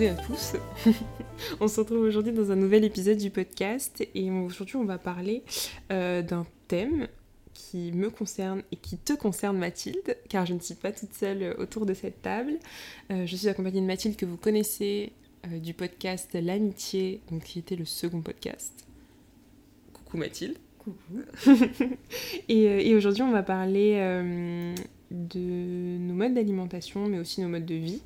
et à tous. on se retrouve aujourd'hui dans un nouvel épisode du podcast et aujourd'hui on va parler euh, d'un thème qui me concerne et qui te concerne Mathilde, car je ne suis pas toute seule autour de cette table. Euh, je suis accompagnée de Mathilde que vous connaissez euh, du podcast L'amitié, donc qui était le second podcast. Coucou Mathilde. Coucou. et, et aujourd'hui on va parler de nos modes d'alimentation, mais aussi nos modes de vie,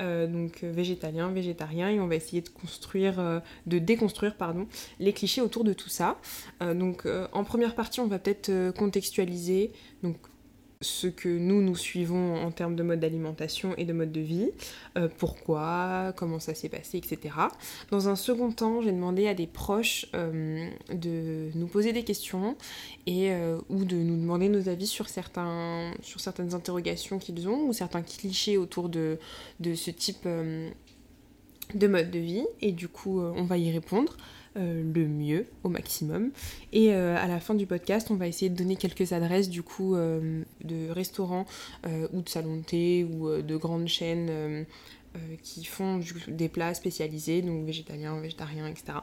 euh, donc euh, végétalien, végétarien, et on va essayer de construire, euh, de déconstruire, pardon, les clichés autour de tout ça. donc en première partie, on va peut-être contextualiser, donc ce que nous, nous suivons en termes de mode d'alimentation et de mode de vie, euh, pourquoi, comment ça s'est passé, etc. Dans un second temps, j'ai demandé à des proches euh, de nous poser des questions et, euh, ou de nous demander nos avis sur, certains, sur certaines interrogations qu'ils ont ou certains clichés autour de, de ce type de mode de vie. Et du coup, on va y répondre. Euh, le mieux au maximum. Et euh, à la fin du podcast, on va essayer de donner quelques adresses du coup euh, de restaurants ou de salons de thé ou de grandes chaînes. qui font des plats spécialisés, donc végétaliens, végétariens, etc.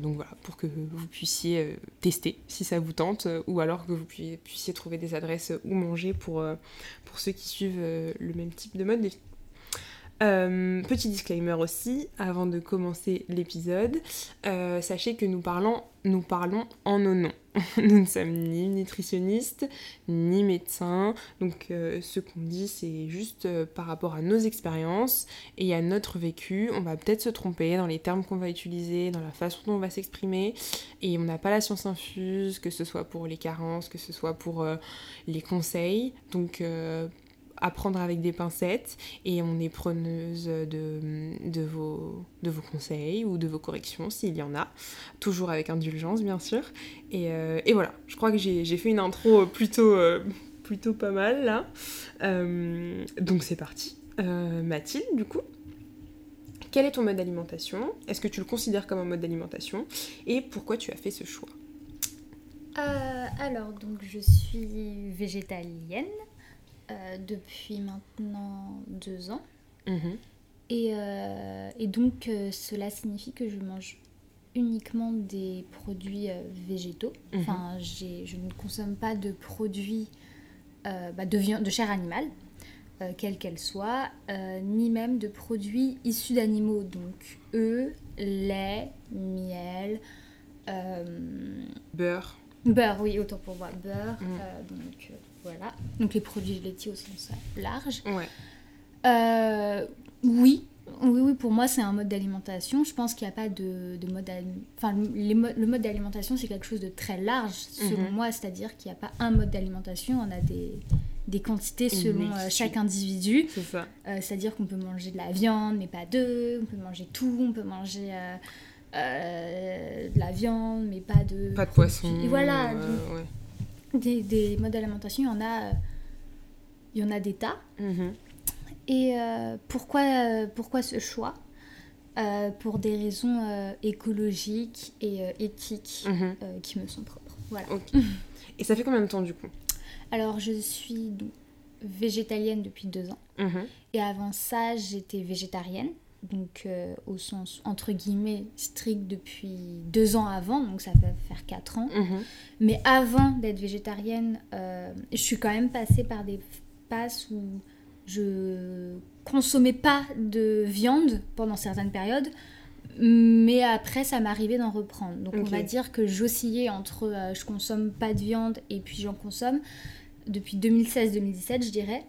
donc voilà, pour que vous puissiez tester si ça vous tente, ou alors que vous puissiez, trouver des adresses où manger pour, ceux qui suivent le même type de mode. Euh, petit disclaimer aussi, avant de commencer l'épisode, euh, sachez que nous parlons, nous parlons en nos noms. nous ne sommes ni nutritionnistes, ni médecins, donc euh, ce qu'on dit c'est juste par rapport à nos expériences et à notre vécu. On va peut-être se tromper dans les termes qu'on va utiliser, dans la façon dont on va s'exprimer, et on n'a pas la science infuse, que ce soit pour les carences, que ce soit pour les conseils. Donc apprendre avec des pincettes et on est preneuse de, de, vos, de vos conseils ou de vos corrections s'il y en a, toujours avec indulgence bien sûr. Et, euh, et voilà, je crois que j'ai fait une intro plutôt, euh, plutôt pas mal là. Euh, donc c'est parti. Mathilde, du coup, quel est ton mode d'alimentation? Est-ce que tu le considères comme un mode d'alimentation? Et pourquoi tu as fait ce choix? Alors, donc je suis végétalienne. Euh, depuis maintenant deux ans. Mhm. Et, euh, et, donc, euh, cela signifie que je mange uniquement des produits végétaux. Mhm. Enfin, je ne consomme pas de produits bah, de, viande, de chair animale, quelle qu'elle soit, ni même de produits issus d'animaux. Donc, œufs, lait, miel. beurre. Beurre, oui, autant pour moi. Beurre. Mhm. donc, voilà. Donc les produits laitiers au sens large. Ouais. Euh, oui. Oui, oui, pour moi, c'est un mode d'alimentation. Je pense qu'il n'y a pas de, de mode... Enfin, le mode d'alimentation, c'est quelque chose de très large, selon mhm. moi. C'est-à-dire qu'il n'y a pas un mode d'alimentation. On a des, des quantités selon euh, chaque individu. C'est ça. Euh, c'est-à-dire qu'on peut manger de la viande, mais pas d'œufs. On peut manger tout. On peut manger... de la viande, mais pas de... Pas de poisson. Et voilà. ouais des, des modes d'alimentation, il y en a, euh, il y en a des tas. Mhm. Et euh, pourquoi, euh, pourquoi ce choix? Pour des raisons écologiques et éthiques mhm. qui me sont propres. Voilà. Et ça fait combien de temps du coup? Alors je suis végétalienne depuis deux ans. Mhm. Et avant ça, j'étais végétarienne donc euh, au sens entre guillemets strict depuis deux ans avant, donc ça va faire quatre ans. Mhm. Mais avant d'être végétarienne, euh, je suis quand même passée par des passes où je consommais pas de viande pendant certaines périodes, mais après ça m'arrivait d'en reprendre. Donc on va dire que j'oscillais entre euh, je consomme pas de viande et puis j'en consomme depuis 2016-2017 je dirais.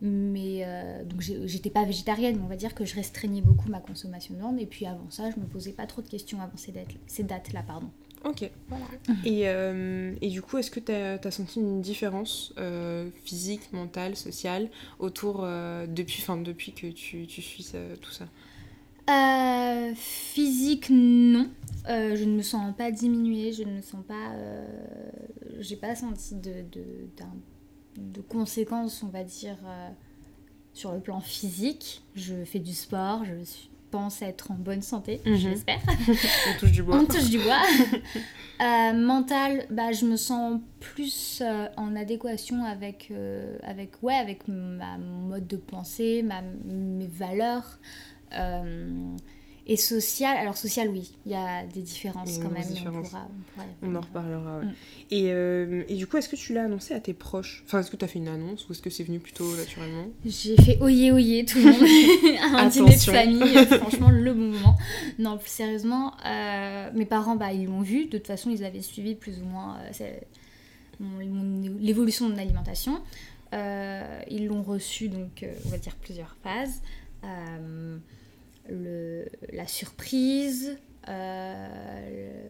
Mais euh, donc j'étais pas végétarienne, mais on va dire que je restreignais beaucoup ma consommation de viande. Et puis avant ça, je me posais pas trop de questions avant ces dates-là. Ces dates -là, pardon. Ok. Voilà. Et, euh, et, du coup, est-ce que tu as, as, senti une différence euh, physique, mentale, sociale autour depuis, fin, depuis que tu, tu suis tout ça? Physique, non. je ne me sens pas diminuée, je ne me sens pas. J'ai pas senti de, de conséquences, on va dire, euh, sur le plan physique. Je fais du sport, je pense être en bonne santé, mhm. j'espère. On touche du bois. On touche du bois. Euh, mental, bah, je me sens plus euh, en adéquation avec, avec, ouais, avec ma mode de pensée, ma, mes valeurs. Et social, alors social, oui, il y a des différences quand même. On, en reparlera. Mm. Et, euh, et, du coup, est-ce que tu l'as annoncé à tes proches? Enfin, est-ce que tu as fait une annonce ou est-ce que c'est venu plutôt naturellement? J'ai fait oyé oyé tout le monde à un dîner de famille. franchement, le bon moment. Non, plus sérieusement, euh, mes parents, bah, ils l'ont vu. De toute façon, ils avaient suivi plus ou moins euh, l'évolution de mon alimentation. ils l'ont reçu, donc, on va dire, plusieurs phases le, la surprise, euh,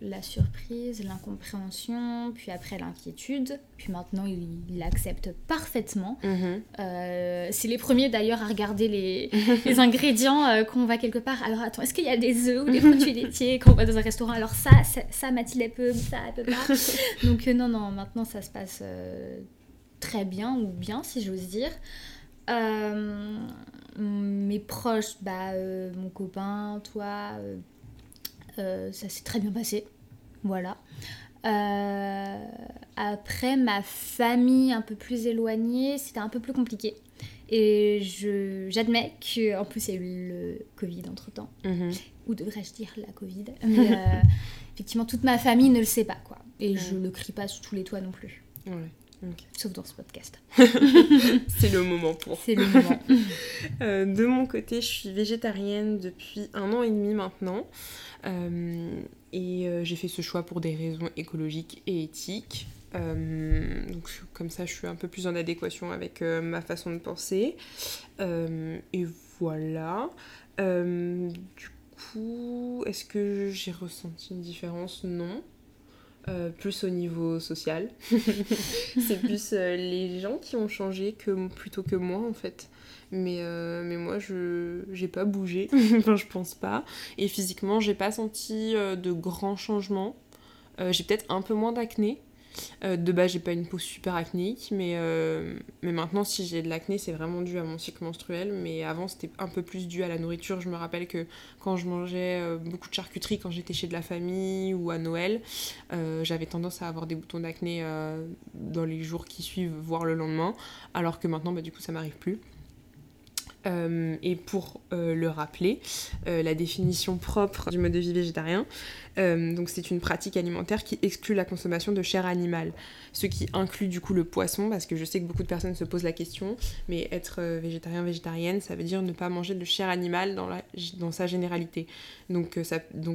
la surprise, l'incompréhension, puis après l'inquiétude, puis maintenant il l'accepte parfaitement. Mhm. Euh, c'est les premiers d'ailleurs à regarder les, les ingrédients euh, qu'on va quelque part. Alors attends, est-ce qu'il y a des œufs ou des produits laitiers quand on va dans un restaurant? Alors ça, ça, ça Mathilde elle peut, ça elle peut pas. Donc non, non, maintenant ça se passe très bien ou bien si j'ose dire. Euh, mes proches, bah, euh, mon copain, toi, euh, ça s'est très bien passé. Voilà. après, ma famille un peu plus éloignée, c'était un peu plus compliqué. Et j'admets qu'en plus, il y a eu le Covid entre-temps. Mhm. Ou devrais-je dire la Covid? Mais effectivement, toute ma famille ne le sait pas, quoi. Et je le crie pas sous tous les toits non plus. Ouais. Sauf dans ce podcast. c'est le moment pour. C'est le moment. Euh, de mon côté, je suis végétarienne depuis un an et demi maintenant. Euh, et euh, j'ai fait ce choix pour des raisons écologiques et éthiques. donc comme ça, je suis un peu plus en adéquation avec ma façon de penser. et voilà. du coup, est-ce que j'ai ressenti une différence? Non. Euh, plus au niveau social. c'est plus euh, les gens qui ont changé que, plutôt que moi en fait. Mais, euh, mais moi je j'ai pas bougé, enfin je pense pas. Et physiquement j'ai pas senti de grands changements. j'ai peut-être un peu moins d'acné, euh, de base, j'ai pas une peau super acnéique, mais, euh, mais maintenant, si j'ai de l'acné, c'est vraiment dû à mon cycle menstruel. Mais avant, c'était un peu plus dû à la nourriture. Je me rappelle que quand je mangeais euh, beaucoup de charcuterie, quand j'étais chez de la famille ou à Noël, j'avais tendance à avoir des boutons d'acné dans les jours qui suivent, voire le lendemain. Alors que maintenant, bah, du coup, ça m'arrive plus. Euh, et pour euh, le rappeler, euh, la définition propre du mode de vie végétarien, donc c'est une pratique alimentaire qui exclut la consommation de chair animale, ce qui inclut du coup le poisson, parce que je sais que beaucoup de personnes se posent la question, mais être végétarien, végétarienne, ça veut dire ne pas manger de chair animale dans, sa généralité. Donc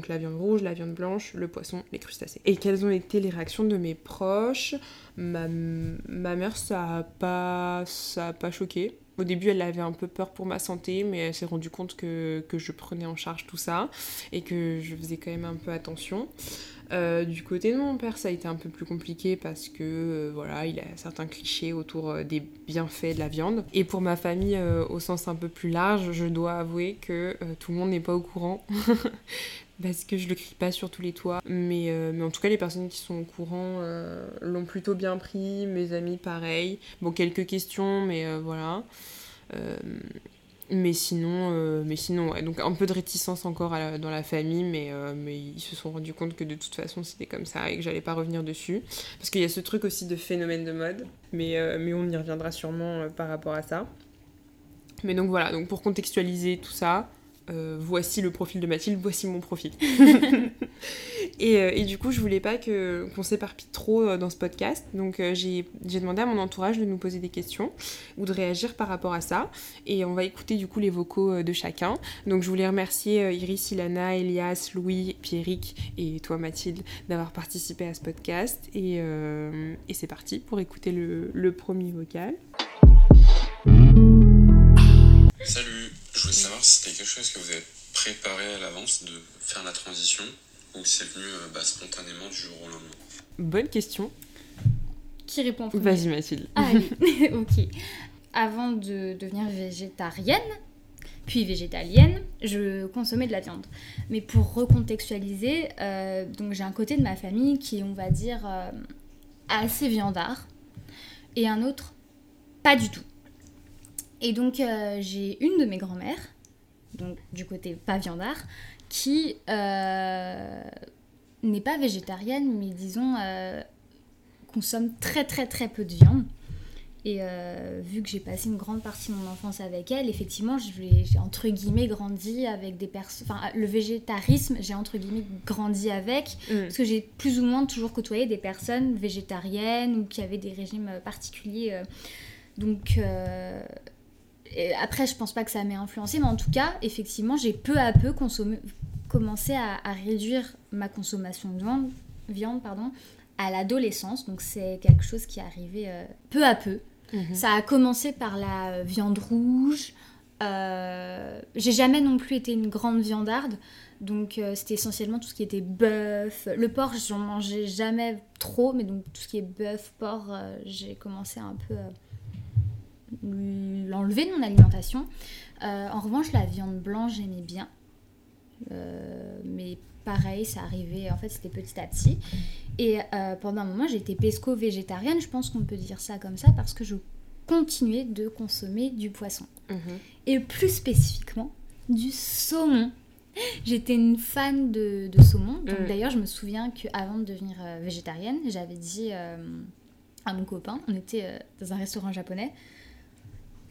la viande rouge, la viande blanche, le poisson, les crustacés. Et quelles ont été les réactions de mes proches? Ma, ma mère, ça a pas, ça a pas choqué au début, elle avait un peu peur pour ma santé, mais elle s'est rendue compte que, je prenais en charge tout ça et que je faisais quand même un peu attention. Euh, du côté de mon père, ça a été un peu plus compliqué parce que euh, voilà, il a certains clichés autour euh, des bienfaits de la viande. Et pour ma famille, au sens un peu plus large, je dois avouer que tout le monde n'est pas au courant parce que je le crie pas sur tous les toits. Mais, mais en tout cas, les personnes qui sont au courant l'ont plutôt bien pris. Mes amis, pareil. Bon, quelques questions, mais voilà. Mais sinon, mais sinon donc un peu de réticence encore dans la famille, mais, mais ils se sont rendus compte que de toute façon c'était comme ça et que j'allais pas revenir dessus. Parce qu'il y a ce truc aussi de phénomène de mode, mais, mais on y reviendra sûrement par rapport à ça. Mais donc voilà, donc pour contextualiser tout ça, euh, voici le profil de Mathilde, voici mon profil. Euh, et, du coup, je voulais pas que, qu'on s'éparpille trop euh, dans ce podcast. Donc, j'ai, demandé à mon entourage de nous poser des questions ou de réagir par rapport à ça. Et on va écouter du coup les vocaux de chacun. Donc, je voulais remercier Iris, Ilana, Elias, Louis, Pierrick et toi, Mathilde, d'avoir participé à ce podcast. Et, et c'est parti pour écouter le, le premier vocal. Salut je voulais savoir si c'était quelque chose que vous avez préparé à l'avance de faire la transition ou c'est venu euh, bah, spontanément du jour au lendemain Bonne question. Qui répond Vas-y Mathilde. Allez, ok. Avant de devenir végétarienne, puis végétalienne, je consommais de la viande. Mais pour recontextualiser, euh, donc j'ai un côté de ma famille qui est, on va dire, euh, assez viandard, et un autre pas du tout. Et donc, euh, j'ai une de mes grand-mères, donc du côté pas viandard, qui euh, n'est pas végétarienne, mais disons, euh, consomme très très très peu de viande. Et euh, vu que j'ai passé une grande partie de mon enfance avec elle, effectivement, j'ai entre guillemets grandi avec des personnes. Enfin, le végétarisme, j'ai entre guillemets grandi avec, mm. parce que j'ai plus ou moins toujours côtoyé des personnes végétariennes ou qui avaient des régimes particuliers. Donc. Après, je pense pas que ça m'ait influencé, mais en tout cas, effectivement, j'ai peu à peu commencé à, à, réduire ma consommation de viande, viande pardon, à l'adolescence. Donc c'est quelque chose qui est arrivé euh, peu à peu. Mhm. Ça a commencé par la euh, viande rouge. Euh, j'ai jamais non plus été une grande viandarde. Donc c'était essentiellement tout ce qui était bœuf. Le porc, j'en mangeais jamais trop, mais donc tout ce qui est bœuf, porc, j'ai commencé un peu l'enlever de mon alimentation. en revanche, la viande blanche, j'aimais bien. Mais pareil, ça arrivait, en fait, c'était petit à petit. Et euh, pendant un moment, j'étais pesco-végétarienne, je pense qu'on peut dire ça comme ça, parce que je continuais de consommer du poisson. Mhm. Et plus spécifiquement, du saumon. J'étais une fan de, saumon. Donc, mm. D'ailleurs, je me souviens qu'avant de devenir euh, végétarienne, j'avais dit euh, à mon copain, on était dans un restaurant japonais,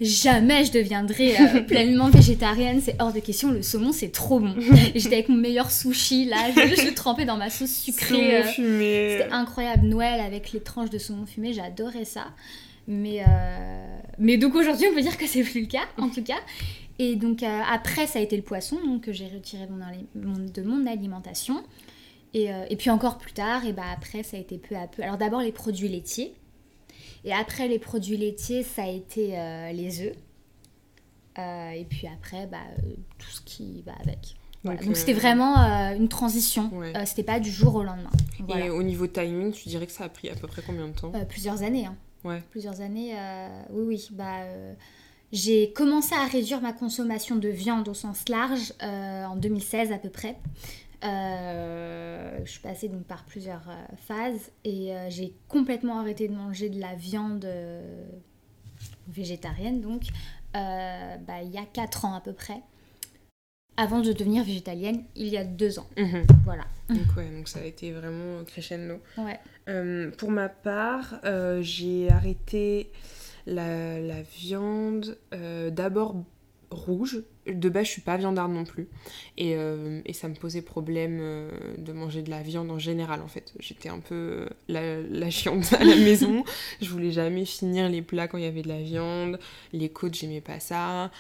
jamais je deviendrai euh, pleinement végétarienne, c'est hors de question, le saumon c'est trop bon. J'étais avec mon meilleur sushi là, je, je trempais dans ma sauce sucrée. Saumon fumé. C'était incroyable, Noël avec les tranches de saumon fumé, j'adorais ça. Mais, euh, mais donc aujourd'hui on peut dire que c'est plus le cas en tout cas. Et donc euh, après ça a été le poisson donc, que j'ai retiré de mon alimentation. Et, et, puis encore plus tard, et bah après ça a été peu à peu. Alors d'abord les produits laitiers. Et après les produits laitiers, ça a été euh, les œufs. Euh, et puis après, bah, euh, tout ce qui va avec. Donc c'était vraiment une transition. c'était pas du jour au lendemain. Et au niveau timing, tu dirais que ça a pris à peu près combien de temps? Plusieurs années. Hein. Ouais. Plusieurs années. oui, oui. Bah, j'ai commencé à réduire ma consommation de viande au sens large en 2016 à peu près. Euh, je suis passée donc par plusieurs euh, phases et euh, j'ai complètement arrêté de manger de la viande végétarienne donc bah, il y a 4 ans à peu près avant de devenir végétalienne il y a 2 ans mhm. voilà donc ouais donc ça a été vraiment crescendo ouais. pour ma part j'ai arrêté la, la viande d'abord rouge. De base, je suis pas viandarde non plus. Et, euh, et ça me posait problème euh, de manger de la viande en général, en fait. J'étais un peu euh, la, la, chiante à la maison. je voulais jamais finir les plats quand il y avait de la viande. Les côtes, j'aimais pas ça.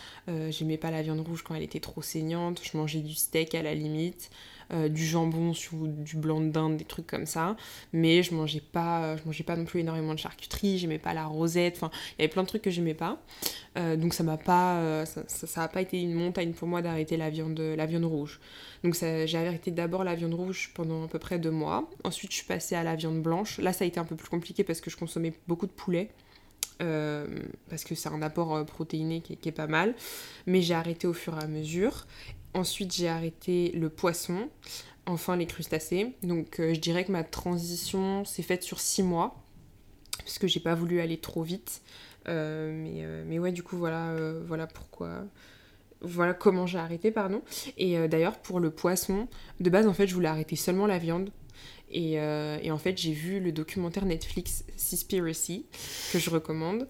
j'aimais pas la viande rouge quand elle était trop saignante. Je mangeais du steak à la limite. Euh, du jambon du blanc de dinde, des trucs comme ça. Mais je mangeais pas, je mangeais pas non plus énormément de charcuterie, j'aimais pas la rosette, enfin, il y avait plein de trucs que j'aimais pas. Euh, donc ça m'a pas, euh, ça, ça, a pas été une montagne pour moi d'arrêter la viande, la viande rouge. Donc j'ai arrêté d'abord la viande rouge pendant à peu près deux mois. Ensuite je suis passée à la viande blanche. Là ça a été un peu plus compliqué parce que je consommais beaucoup de poulet. parce que c'est un apport protéiné qui est, pas mal. Mais j'ai arrêté au fur et à mesure. Ensuite, j'ai arrêté le poisson, enfin les crustacés. Donc, euh, je dirais que ma transition s'est faite sur 6 mois, parce que j'ai pas voulu aller trop vite. Euh, mais, euh, mais ouais, du coup, voilà, voilà pourquoi. Voilà comment j'ai arrêté, pardon. Et d'ailleurs, pour le poisson, de base, en fait, je voulais arrêter seulement la viande. Et, et, en fait, j'ai vu le documentaire Netflix Seaspiracy, que je recommande.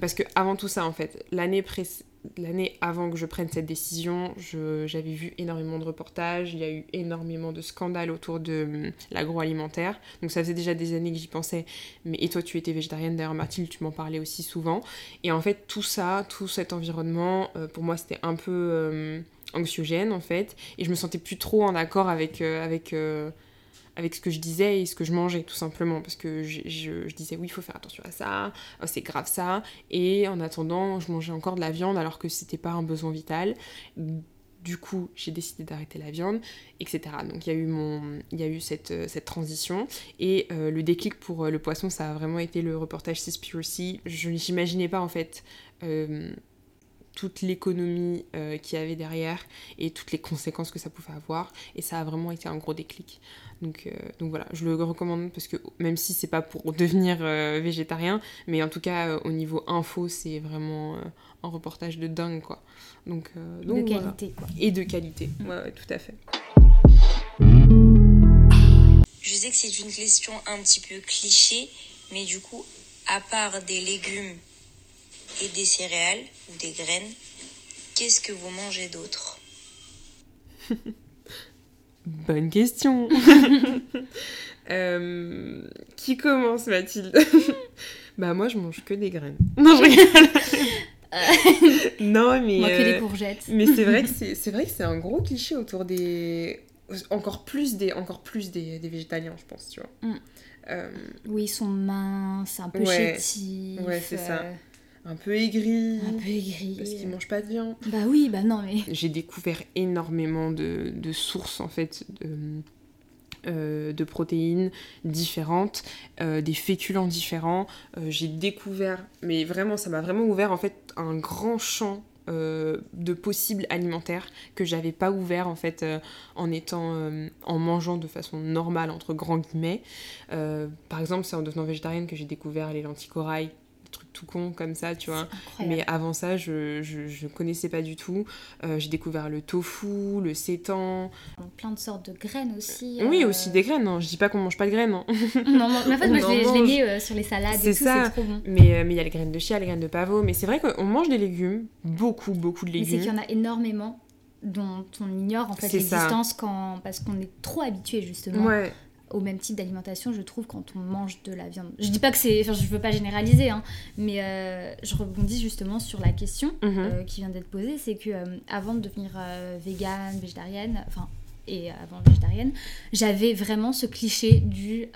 parce que avant tout ça, en fait, l'année précédente, l'année avant que je prenne cette décision, j'avais vu énormément de reportages, il y a eu énormément de scandales autour de hum, l'agroalimentaire. Donc ça faisait déjà des années que j'y pensais. Mais et toi, tu étais végétarienne, d'ailleurs Mathilde, tu m'en parlais aussi souvent. Et en fait, tout ça, tout cet environnement, euh, pour moi, c'était un peu hum, anxiogène en fait. Et je me sentais plus trop en accord avec... Euh, avec euh, avec ce que je disais et ce que je mangeais, tout simplement. Parce que je, disais, oui, il faut faire attention à ça, oh, c'est grave ça. Et en attendant, je mangeais encore de la viande alors que c'était pas un besoin vital. Du coup, j'ai décidé d'arrêter la viande, etc. Donc il y a eu, mon, y a eu cette, euh, cette transition. Et euh, le déclic pour euh, le poisson, ça a vraiment été le reportage Seaspiracy. Je n'imaginais pas, en fait, toute l'économie qu'il y avait derrière et toutes les conséquences que ça pouvait avoir. Et ça a vraiment été un gros déclic. Donc, euh, donc voilà, je le recommande parce que même si c'est pas pour devenir euh, végétarien, mais en tout cas euh, au niveau info, c'est vraiment un reportage de dingue quoi. Donc, donc de qualité quoi. Et de qualité, ouais, tout à fait. Je sais que c'est une question un petit peu cliché, mais du coup, à part des légumes et des céréales ou des graines, qu'est-ce que vous mangez d'autre? Bonne question. Euh, qui commence, Mathilde? Bah moi, je mange que des graines. Non, je rigole. non, mais. Moi, que des euh, courgettes. mais c'est vrai que c'est vrai que c'est un gros cliché autour des. Encore plus des, encore plus des, des végétaliens, je pense, tu vois. Mm. Euh, oui, ils sont minces, un peu ouais, chétifs. Ouais, c'est ça. Un peu aigris. Un peu aigris. Parce qu'ils mangent pas de viande. Bah oui, bah non, mais. J'ai découvert énormément de, de sources, en fait, de, euh, de protéines différentes, euh, des féculents différents. Euh, j'ai découvert, mais vraiment, ça m'a vraiment ouvert en fait un grand champ de possibles alimentaires que j'avais pas ouvert en fait en étant en mangeant de façon normale entre grands guillemets. par exemple, c'est en devenant végétarienne que j'ai découvert les lentilles corail trucs tout con comme ça, tu vois. Mais avant ça, je, je, connaissais pas du tout. Euh, j'ai découvert le tofu, le sétan. Plein de sortes de graines aussi. Oui, euh. aussi des graines. Hein. Je dis pas qu'on mange pas de graines. Hein. non, mais en fait, moi, je les mets euh, sur les salades et tout, c'est trop bon. Mais il y a les graines de chia, les graines de pavot. Mais c'est vrai qu'on mange des légumes, beaucoup, beaucoup de légumes. Mais c'est qu'il y en a énormément dont on ignore en fait l'existence quand parce qu'on est trop habitué justement ouais au même type d'alimentation, je trouve, quand on mange de la viande. Je dis pas que c'est. Enfin, je veux pas généraliser, hein, mais euh, je rebondis justement sur la question mhm. euh, qui vient d'être posée c'est que euh, avant de devenir végane, végétarienne, enfin, et avant végétarienne, j'avais vraiment ce cliché du.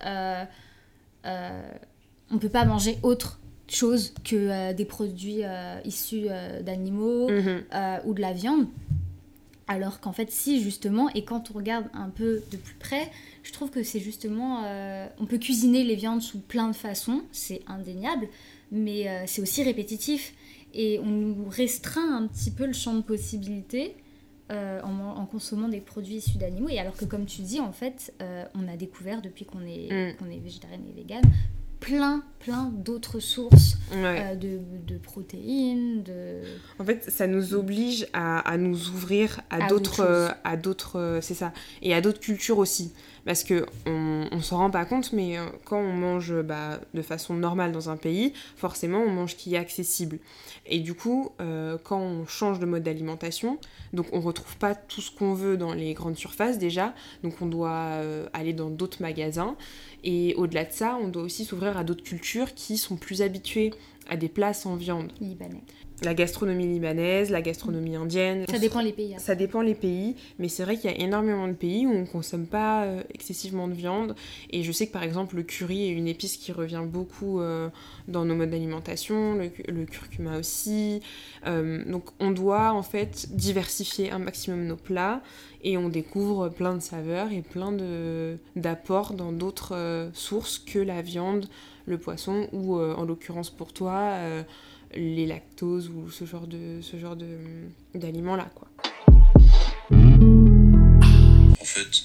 on peut pas manger autre chose que des produits issus d'animaux mhm. ou de la viande. Alors qu'en fait, si, justement, et quand on regarde un peu de plus près, je trouve que c'est justement. Euh, on peut cuisiner les viandes sous plein de façons, c'est indéniable, mais euh, c'est aussi répétitif. Et on nous restreint un petit peu le champ de possibilités euh, en, consommant des produits issus d'animaux. Et alors que, comme tu dis, en fait, on a découvert depuis qu'on est, mm. qu'on est végétarienne et végane plein, plein d'autres sources euh, de, de, protéines. De... En fait, ça nous oblige à, à nous ouvrir à, d'autres, à d'autres, c'est ça, et à d'autres cultures aussi. Parce que on, on s'en rend pas compte, mais euh, quand on mange bah, de façon normale dans un pays, forcément, on mange qui est accessible. Et du coup, quand on change de mode d'alimentation, donc on retrouve pas tout ce qu'on veut dans les grandes surfaces déjà, donc on doit aller dans d'autres magasins. Et au-delà de ça, on doit aussi s'ouvrir à d'autres cultures qui sont plus habituées à des plats sans viande. Libanais. La gastronomie libanaise, la gastronomie indienne. Ça dépend les pays. Ça dépend les pays, mais c'est vrai qu'il y a énormément de pays où on ne consomme pas euh, excessivement de viande. Et je sais que par exemple le curry est une épice qui revient beaucoup euh, dans nos modes d'alimentation, le, curcuma aussi. Euh, donc on doit en fait diversifier un maximum nos plats et on découvre plein de saveurs et plein d'apports dans d'autres sources que la viande, le poisson ou en l'occurrence pour toi les lactoses ou ce genre de ce genre de d'aliments là quoi. En fait,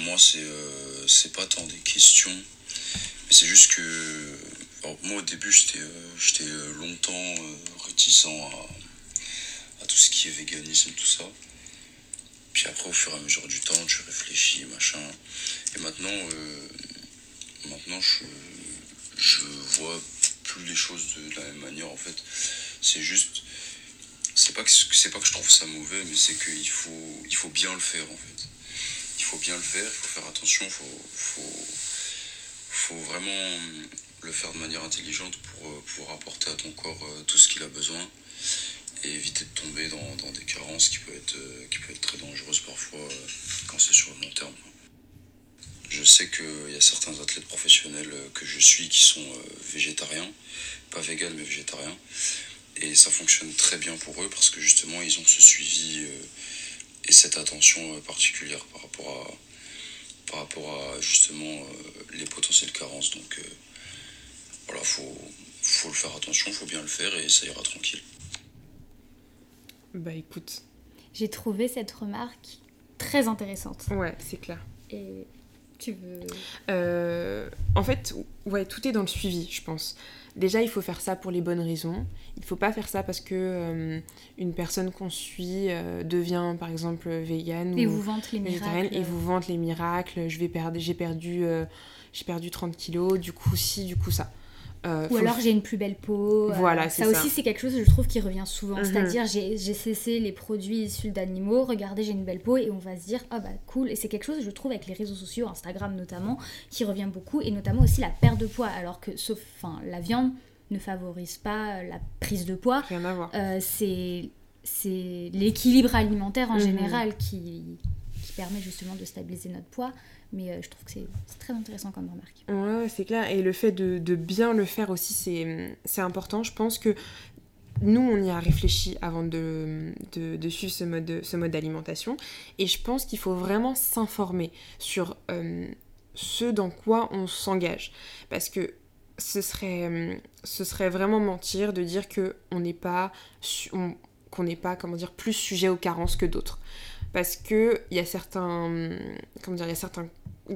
moi c'est euh, c'est pas tant des questions, mais c'est juste que moi au début j'étais euh, j'étais euh, longtemps réticent à, à tout ce qui est véganisme tout ça. Puis après au fur et à mesure du temps, tu réfléchis machin. Et maintenant maintenant je je vois les choses de, la même manière en fait. C'est juste, c'est pas que c'est pas que je trouve ça mauvais, mais c'est qu'il faut il faut bien le faire en fait. Il faut bien le faire, il faut faire attention, faut faut faut vraiment le faire de manière intelligente pour, pour apporter à ton corps euh, tout ce qu'il a besoin et éviter de tomber dans, dans des carences qui peuvent être, euh, qui peuvent être très dangereuses parfois euh, quand c'est sur le long terme. Je sais qu'il y a certains athlètes professionnels que je suis qui sont euh, végétariens, pas véganes mais végétariens. Et ça fonctionne très bien pour eux parce que justement ils ont ce suivi euh, et cette attention euh, particulière par rapport à, par rapport à justement les potentielles carences. Donc voilà, faut, faut le faire attention, faut bien le faire et ça ira tranquille. Bah écoute. J'ai trouvé cette remarque très intéressante. Ouais, c'est clair. Et tu veux euh, En fait, ouais, tout est dans le suivi, je pense. Déjà, il faut faire ça pour les bonnes raisons. Il faut pas faire ça parce que euh, une personne qu'on suit euh, devient, par exemple, végane et ou vous vante les miracles. et vous vante les miracles. Je vais perdre, j'ai perdu, j'ai perdu 30 kilos. Du coup, si, du coup ça. Euh, Ou alors j'ai une plus belle peau. Euh, voilà, ça, ça aussi c'est quelque chose je trouve qui revient souvent. Mhm. C'est-à-dire j'ai cessé les produits issus d'animaux, regardez j'ai une belle peau et on va se dire ah bah cool. Et c'est quelque chose je trouve avec les réseaux sociaux, Instagram notamment, qui revient beaucoup et notamment aussi la perte de poids. Alors que sauf, enfin la viande ne favorise pas la prise de poids. Rien à voir. Euh, c'est c'est l'équilibre alimentaire en mhm. général qui, qui permet justement de stabiliser notre poids. Mais euh, je trouve que c'est très intéressant comme remarque. Ouais, c'est clair. Et le fait de, bien le faire aussi, c'est important. Je pense que nous, on y a réfléchi avant de, de, suivre ce mode, d'alimentation. Et je pense qu'il faut vraiment s'informer sur euh, ce dans quoi on s'engage. Parce que ce serait, serait vraiment mentir de dire qu'on n'est pas, qu'on n'est pas, comment dire, plus sujet aux carences que d'autres parce que il il y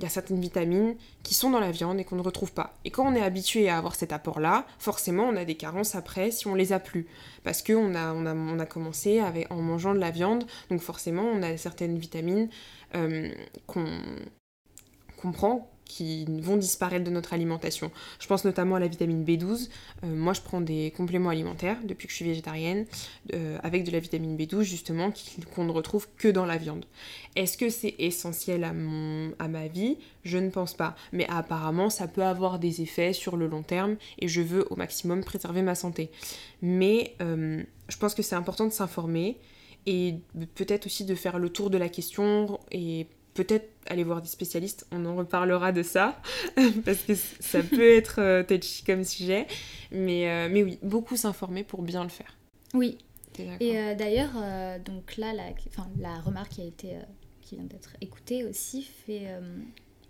a certaines vitamines qui sont dans la viande et qu'on ne retrouve pas. Et quand on est habitué à avoir cet apport-là, forcément on a des carences après si on les a plus. Parce qu'on a, on a, commencé en mangeant de la viande, donc forcément on a certaines vitamines euh, qu'on prend qui vont disparaître de notre alimentation. Je pense notamment à la vitamine B12. Euh, moi, je prends des compléments alimentaires depuis que je suis végétarienne, euh, avec de la vitamine B12 justement, qu'on ne retrouve que dans la viande. Est-ce que c'est essentiel à, mon, à ma vie? Je ne pense pas. Mais apparemment, ça peut avoir des effets sur le long terme et je veux au maximum préserver ma santé. Mais euh, je pense que c'est important de s'informer et peut-être aussi de faire le tour de la question et peut-être aller voir des spécialistes, on en reparlera de ça, parce que ça peut être euh, touchy comme sujet. Mais, euh, mais oui, beaucoup s'informer pour bien le faire. Oui. Et euh, d'ailleurs, donc là, la, la remarque qui a été qui vient d'être écoutée aussi fait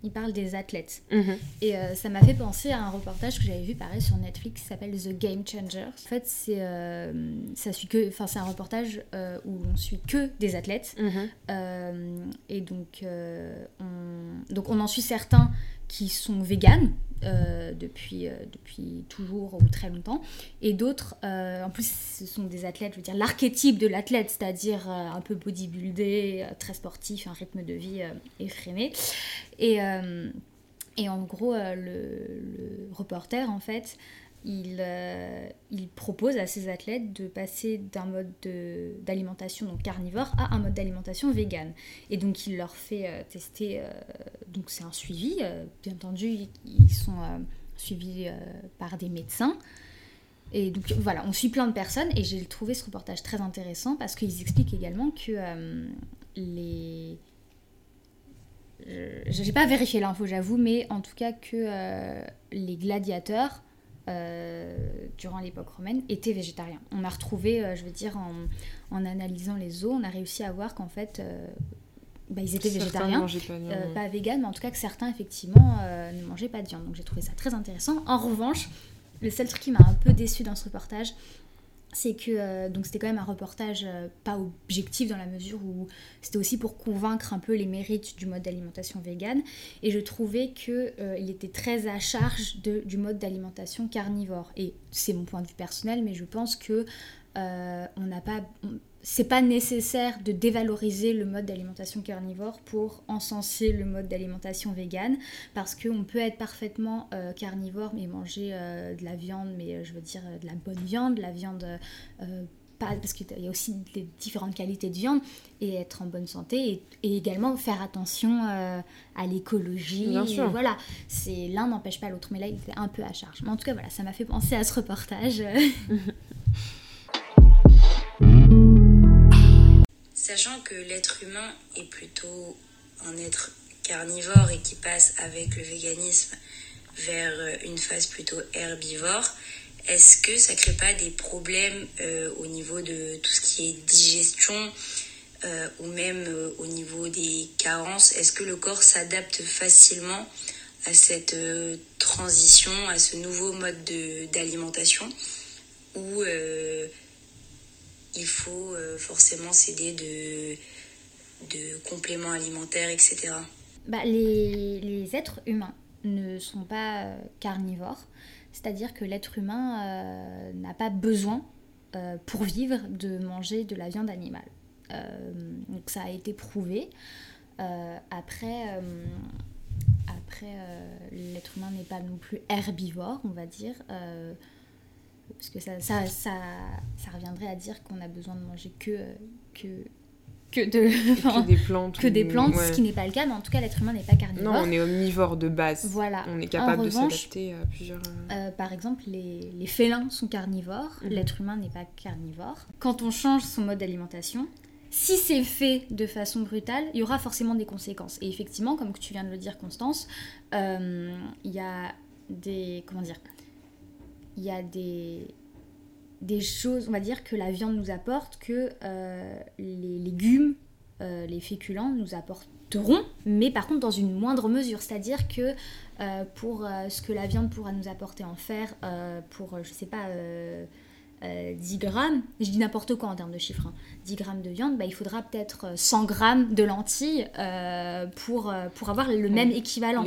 il parle des athlètes. Mhm. Et euh, ça m'a fait penser à un reportage que j'avais vu pareil sur Netflix qui s'appelle The Game Changers. En fait, c'est euh, ça suit que, enfin c'est un reportage euh, où on suit que des athlètes. Mhm. et donc on, donc on en suit certains qui sont véganes euh, depuis, euh, depuis toujours ou très longtemps, et d'autres, euh, en plus ce sont des athlètes, je veux dire l'archétype de l'athlète, c'est-à-dire un peu bodybuildé, très sportif, un rythme de vie effréné. Et, et en gros, le, le, reporter, en fait, il, euh, il, propose à ses athlètes de passer d'un mode d'alimentation carnivore à un mode d'alimentation vegan. Et donc il leur fait euh, tester, euh, donc c'est un suivi, bien entendu ils sont suivis par des médecins. Et donc voilà, on suit plein de personnes et j'ai trouvé ce reportage très intéressant parce qu'ils expliquent également que les... Je n'ai pas vérifié l'info, j'avoue, mais en tout cas que les gladiateurs durant l'époque romaine étaient végétariens. On a retrouvé, euh, je veux dire, en, en, analysant les os, on a réussi à voir qu'en fait, euh, bah, ils étaient végétariens, pas, pas véganes, mais en tout cas que certains, effectivement, ne mangeaient pas de viande. Donc j'ai trouvé ça très intéressant. En revanche, le seul truc qui m'a un peu déçu dans ce reportage, c'est que euh, donc c'était quand même un reportage euh, pas objectif dans la mesure où c'était aussi pour convaincre un peu les mérites du mode d'alimentation végane et je trouvais que euh, il était très à charge de, du mode d'alimentation carnivore. Et c'est mon point de vue personnel mais je pense que on n'a pas c'est pas nécessaire de dévaloriser le mode d'alimentation carnivore pour encenser le mode d'alimentation végane parce qu'on peut être parfaitement euh, carnivore mais manger euh, de la viande mais euh, je veux dire de la bonne viande la viande pas parce qu'il y a aussi des différentes qualités de viande et être en bonne santé et, également faire attention à l'écologie voilà. C'est l'un n'empêche pas l'autre mais là il était un peu à charge. Mais en tout cas voilà ça m'a fait penser à ce reportage Sachant que l'être humain est plutôt un être carnivore et qui passe avec le véganisme vers euh, une phase plutôt herbivore, est-ce que ça crée pas des problèmes euh, au niveau de tout ce qui est digestion euh, ou même au niveau des carences? Est-ce que le corps s'adapte facilement à cette transition, à ce nouveau mode d'alimentation? Il faut euh, forcément s'aider de, de compléments alimentaires, etc. Bah, les, les, êtres humains ne sont pas euh, carnivores, c'est-à-dire que l'être humain euh, n'a pas besoin pour vivre de manger de la viande animale. donc ça a été prouvé. après, après, l'être humain n'est pas non plus herbivore, on va dire. Parce que ça, ça, ça, ça, reviendrait à dire qu'on a besoin de manger que, que que, de, des plantes. Que des plantes, ce qui n'est pas le cas, mais en tout cas, l'être humain n'est pas carnivore. Non, on est omnivore de base. Voilà. On est capable de s'adapter à plusieurs. Euh, euh, par exemple, les, les, félins sont carnivores, mhm. l'être humain n'est pas carnivore. Quand on change son mode d'alimentation, si c'est fait de façon brutale, il y aura forcément des conséquences. Et effectivement, comme tu viens de le dire, Constance, euh, il y a des. Comment dire Il y a des des choses, on va dire, que la viande nous apporte, que euh, les légumes, euh, les féculents nous apporteront, mais par contre dans une moindre mesure. C'est-à-dire que euh, pour ce que la viande pourra nous apporter en fer, pour, je sais pas, 10 euh, grammes, je dis n'importe quoi en termes de chiffres, 10 hein. grammes de viande, bah, il faudra peut-être 100 euh, grammes de lentilles euh, pour, pour avoir le même équivalent.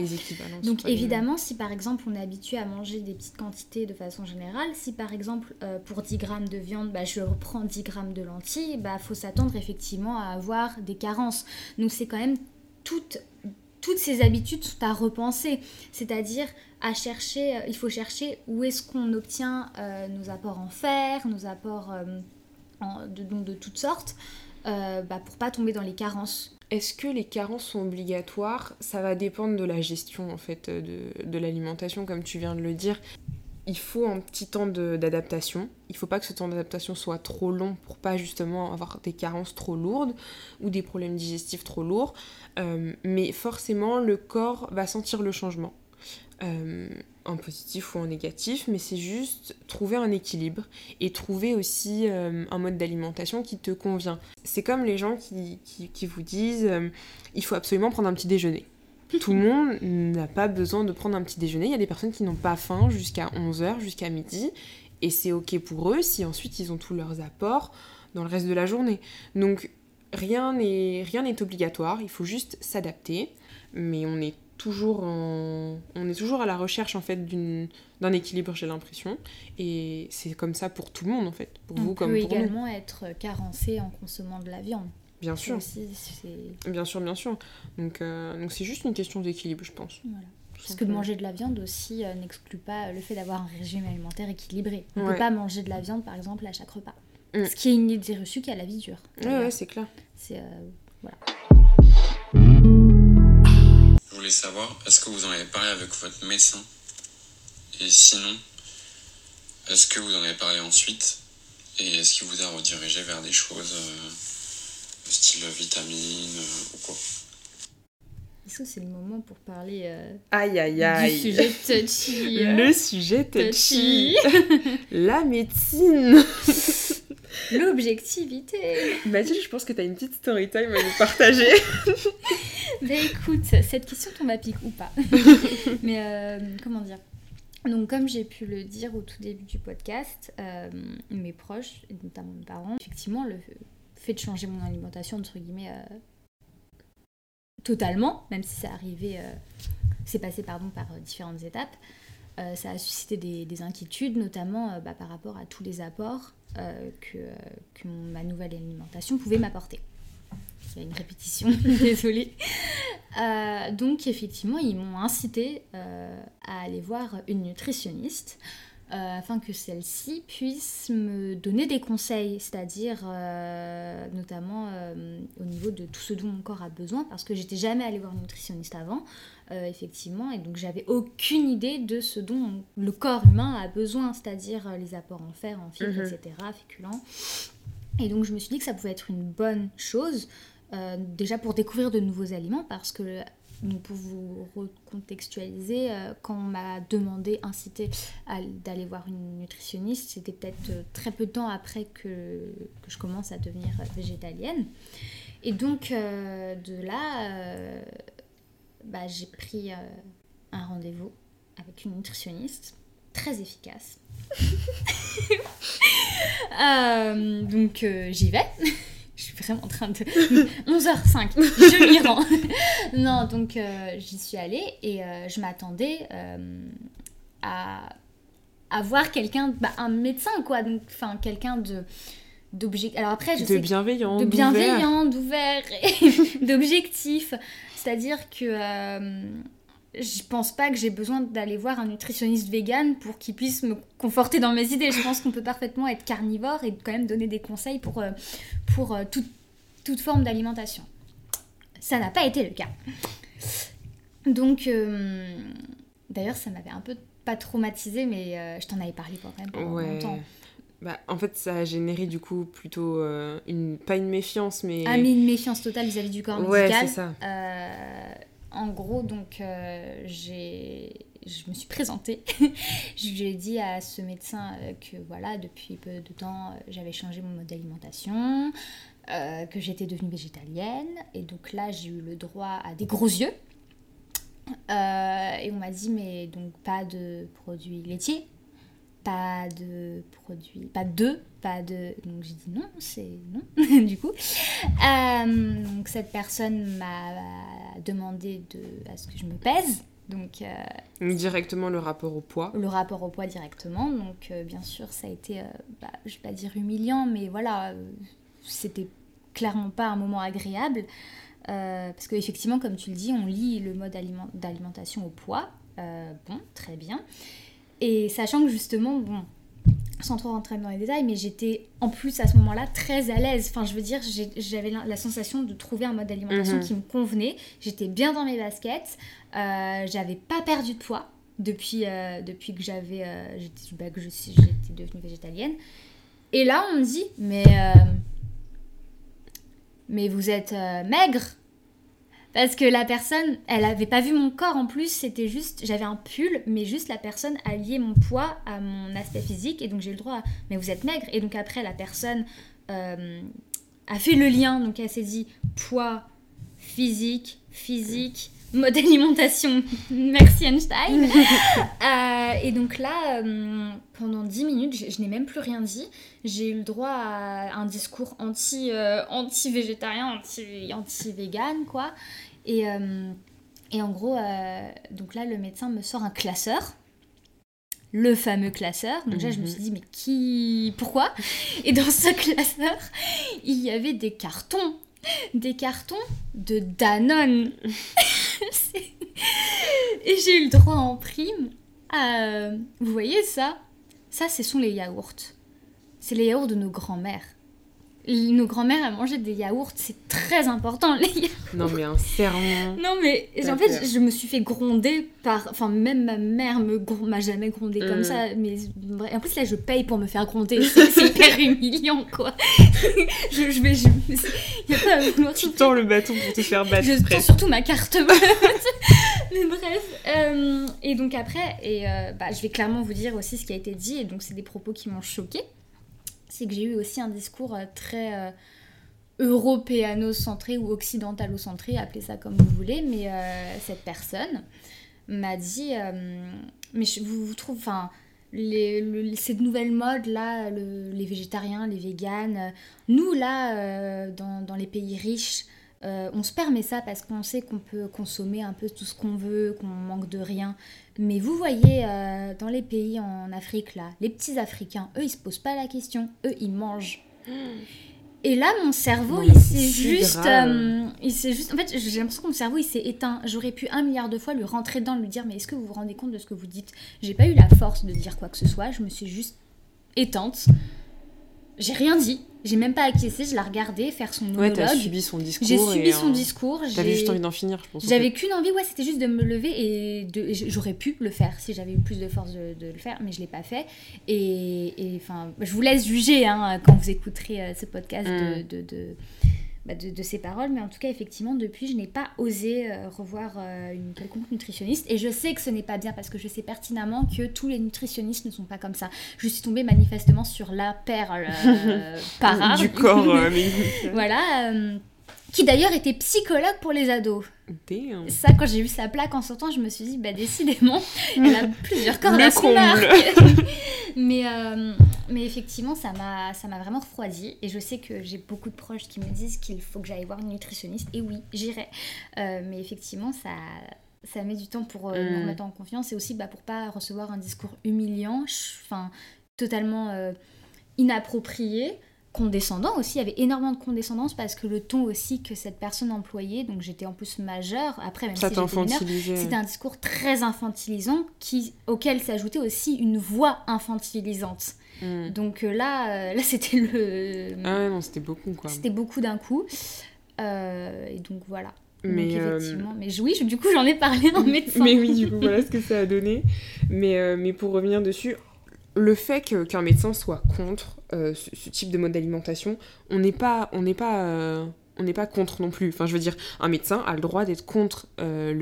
Donc évidemment, si par exemple on est habitué à manger des petites quantités de façon générale, si par exemple pour 10 grammes de viande, bah, je reprends 10 grammes de lentilles, il bah, faut s'attendre effectivement à avoir des carences. Donc c'est quand même toute toutes ces habitudes sont à repenser, c'est-à-dire chercher, euh, il faut chercher où est-ce qu'on obtient euh, nos apports en fer, nos apports euh, de, donc de toutes sortes, bah, pour pas tomber dans les carences. Est-ce que les carences sont obligatoires? Ça va dépendre de la gestion en fait de, de l'alimentation, comme tu viens de le dire il faut un petit temps d'adaptation. Il faut pas que ce temps d'adaptation soit trop long pour pas justement avoir des carences trop lourdes ou des problèmes digestifs trop lourds. Mais forcément, le corps va sentir le changement. Euh, en positif ou en négatif, mais c'est juste trouver un équilibre et trouver aussi euh, un mode d'alimentation qui te convient. C'est comme les gens qui, qui vous disent il faut absolument prendre un petit déjeuner. Tout le monde n'a pas besoin de prendre un petit déjeuner. Il y a des personnes qui n'ont pas faim jusqu'à 11h, jusqu'à midi. Et c'est ok pour eux si ensuite ils ont tous leurs apports dans le reste de la journée. Donc rien n'est rien n'est obligatoire, il faut juste s'adapter. Mais on est toujours on est toujours à la recherche en fait d'un équilibre j'ai l'impression et c'est comme ça pour tout le monde en fait pour vous comme peut pour également être carencé en consommant de la viande Bien sûr. bien sûr, bien sûr. Donc, euh, donc c'est juste une question d'équilibre, je pense. Parce que manger de la viande aussi euh, n'exclut pas le fait d'avoir un régime alimentaire équilibré. On ne peut pas manger de la viande, par exemple, à chaque repas. Mm. Ce qui est une idée reçue qui a la vie dure. Ouais, c'est clair. C'est... Euh, voilà. Je voulais savoir, est-ce que vous en avez parlé avec votre médecin? Et sinon, est-ce que vous en avez parlé ensuite? Et est-ce qu'il vous a redirigé vers des choses style vitamine euh, ou quoi? Est-ce que c'est le moment pour parler euh, aïe, aïe, aïe. du sujet touchy Le sujet touchy, La médecine L'objectivité Mathilde, je pense que tu as une petite story time à nous partager. Mais écoute, cette question tombe à pic ou pas. Mais euh, comment dire? Donc comme j'ai pu le dire au tout début du podcast, mes proches, et notamment mes parents, effectivement, le, fait de changer mon alimentation, entre guillemets, euh, totalement, même si c'est arrivé, euh, c'est passé pardon, par euh, différentes étapes. Ça a suscité des, inquiétudes, notamment bah, par rapport à tous les apports que, que ma nouvelle alimentation pouvait m'apporter. Il y a une répétition, désolée. donc effectivement, ils m'ont incité à aller voir une nutritionniste euh, afin que celle-ci puisse me donner des conseils, c'est-à-dire euh, notamment euh, au niveau de tout ce dont mon corps a besoin, parce que j'étais jamais allée voir une nutritionniste avant, effectivement, et donc j'avais aucune idée de ce dont le corps humain a besoin, c'est-à-dire les apports en fer, en fibres, mhm. etc., féculents. Et donc je me suis dit que ça pouvait être une bonne chose, déjà pour découvrir de nouveaux aliments, parce que donc pour vous recontextualiser, euh, quand on m'a demandé, incité d'aller voir une nutritionniste, c'était peut-être euh, très peu de temps après que, je commence à devenir végétalienne. Et donc euh, de là, bah, j'ai pris un rendez-vous avec une nutritionniste très efficace. donc j'y vais. je suis vraiment en train de 11h05 je m'y rends non donc euh, j'y suis allée et euh, je m'attendais euh, à, à voir quelqu'un bah, un médecin quoi donc enfin quelqu'un de d'objectifs. Alors après, je de bienveillant, de bienveillant, d'ouvert, d'objectif. C'est-à-dire que euh, je pense pas que j'ai besoin d'aller voir un nutritionniste vegan pour qu'il puisse me conforter dans mes idées. Je pense qu'on peut parfaitement être carnivore et quand même donner des conseils pour, euh, pour euh, toute, toute forme d'alimentation. Ça n'a pas été le cas. Donc, euh, d'ailleurs, ça m'avait un peu pas traumatisé, mais je t'en avais parlé quand même pendant longtemps. Bah, en fait, ça a généré du coup plutôt euh, une, pas une méfiance, mais. Ah, mais une méfiance totale vis-à-vis du corps ouais, c'est ça. Euh, en gros, donc, euh, j'ai. Je me suis présentée. je lui ai dit à ce médecin que voilà, depuis peu de temps, j'avais changé mon mode d'alimentation, que j'étais devenue végétalienne. Et donc là, j'ai eu le droit à des gros yeux. et on m'a dit, mais donc pas de produits laitiers, pas de produits, pas de, pas de. Donc j'ai dit non, c'est non, du coup. Euh, donc cette personne m'a demandé de, à ce que je me pèse. Donc, euh, directement le rapport au poids. Le rapport au poids directement. Donc euh, bien sûr, ça a été, bah, je vais pas dire humiliant, mais voilà, c'était clairement pas un moment agréable. parce qu'effectivement, comme tu le dis, on lit le mode d'alimentation au poids. bon, très bien. Et sachant que justement, bon, sans trop rentrer dans les détails, mais j'étais en plus à ce moment-là très à l'aise. Enfin, je veux dire, j'avais la, sensation de trouver un mode d'alimentation mhm. qui me convenait. J'étais bien dans mes baskets. Euh, j'avais pas perdu de poids depuis, euh, depuis que j'avais, euh, bah, j'étais devenue végétalienne. Et là, on me dit, mais, mais vous êtes maigre parce que la personne, elle avait pas vu mon corps en plus, c'était juste, j'avais un pull, mais juste la personne a lié mon poids à mon aspect physique, et donc j'ai le droit, à, mais vous êtes maigre. Et donc après, la personne euh, a fait le lien, donc elle s'est poids, physique, physique, mode alimentation, merci Einstein. Euh, et donc là, euh, pendant 10 minutes, je, n'ai même plus rien dit. J'ai eu le droit à un discours anti, euh, anti-végétarien, anti, anti-vegan, quoi. Et, et en gros, donc là, le médecin me sort un classeur le fameux classeur. Donc là, je me suis mhm. dit, mais qui... Pourquoi? Et dans ce classeur, il y avait des cartons des cartons de Danone. Et j'ai eu le droit en prime. À... Vous voyez ça? Ça, ce sont les yaourts. C'est les yaourts de nos grands-mères nos grands-mères à manger des yaourts, c'est très important les yaourts. Non mais un serment. Non mais en fait je me suis fait gronder par, enfin même ma mère me m'a jamais grondé comme mm. ça, mais en plus là je paye pour me faire gronder, c'est hyper humiliant quoi. je, je, vais, je, y a pas à vouloir. Tu tends le bâton pour te faire battre. Je tends surtout ma carte. mais bref, euh, et donc après et euh, bah, je vais clairement vous dire aussi ce qui a été dit et donc c'est des propos qui m'ont choqué c'est que j'ai eu aussi un discours euh, très euh, européano-centré ou occidentalo-centré, appelez ça comme vous voulez, mais euh, cette personne m'a dit, mais je, vous, vous trouvez, enfin, les, cette nouvelle mode là, les végétariens, les véganes, nous là, dans, dans, les pays riches, on se permet ça parce qu'on sait qu'on peut consommer un peu tout ce qu'on veut, qu'on manque de rien. Mais vous voyez, euh, dans les pays en Afrique, là, les petits Africains, eux, ils se posent pas la question. Eux, ils mangent. Et là, mon cerveau, il s'est juste, euh, il s'est juste. En fait, j'ai l'impression que mon cerveau, il s'est éteint. J'aurais pu un milliard de fois lui rentrer dedans, lui dire, mais est-ce que vous vous rendez compte de ce que vous dites? J'ai pas eu la force de dire quoi que ce soit. Je me suis juste éteinte. J'ai rien dit. J'ai même pas acquiescé, je l'ai regardé faire son monologue. Ouais, t'as subi son discours. J'ai subi son discours. T'avais juste envie d'en finir, je pense. J'avais qu'une envie, ouais, c'était juste de me lever et de... j'aurais pu le faire si j'avais eu plus de force de, le faire, mais je l'ai pas fait. Et enfin, je vous laisse juger hein, quand vous écouterez euh, ce podcast de, mm. de bah, de, ces paroles, mais en tout cas, effectivement, depuis, je n'ai pas osé euh, revoir euh, une quelconque nutritionniste. Et je sais que ce n'est pas bien parce que je sais pertinemment que tous les nutritionnistes ne sont pas comme ça. Je suis tombée manifestement sur la perle euh, par du corps. voilà qui d'ailleurs était psychologue pour les ados. Ça, quand j'ai vu sa plaque en sortant, je me suis dit, bah décidément, elle a plusieurs cordes à son mais, euh, mais effectivement, ça m'a vraiment refroidi. Et je sais que j'ai beaucoup de proches qui me disent qu'il faut que j'aille voir une nutritionniste. Et oui, j'irai. Euh, mais effectivement, ça, ça met du temps pour euh, me mm. remettre en confiance. Et aussi bah, pour pas recevoir un discours humiliant, enfin, totalement inapproprié. Condescendant aussi. Il y avait énormément de condescendance parce que le ton aussi que cette personne employait, donc j'étais en plus majeure, après même ça si j'étais c'était un discours très infantilisant qui, auquel s'ajoutait aussi une voix infantilisante. Hmm. Donc euh, là, euh, là c'était le... Ah ouais, non, c'était beaucoup quoi. C'était beaucoup d'un coup. Euh, et donc voilà. Mais, effectivement, mais oui, du coup j'en ai parlé en médecin. mais oui, du coup voilà ce que ça a donné. Mais, mais pour revenir dessus, le fait qu'un médecin soit contre euh, ce, type de mode d'alimentation, on n'est pas, on n'est pas, euh, on n'est pas contre non plus. Enfin, je veux dire, un médecin a le droit d'être contre euh,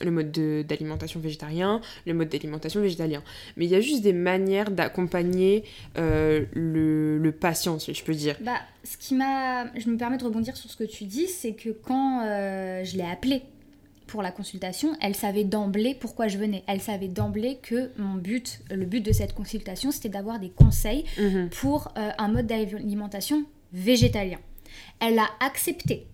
le, mode d'alimentation végétarien, le mode d'alimentation végétalien. Mais il y a juste des manières d'accompagner le, le, patient, si je peux dire. Bah, ce qui m'a, je me permets de rebondir sur ce que tu dis, c'est que quand je l'ai appelé pour la consultation, elle savait d'emblée pourquoi je venais. Elle savait d'emblée que mon but, le but de cette consultation, c'était d'avoir des conseils mhm. pour euh, un mode d'alimentation végétalien. Elle a accepté.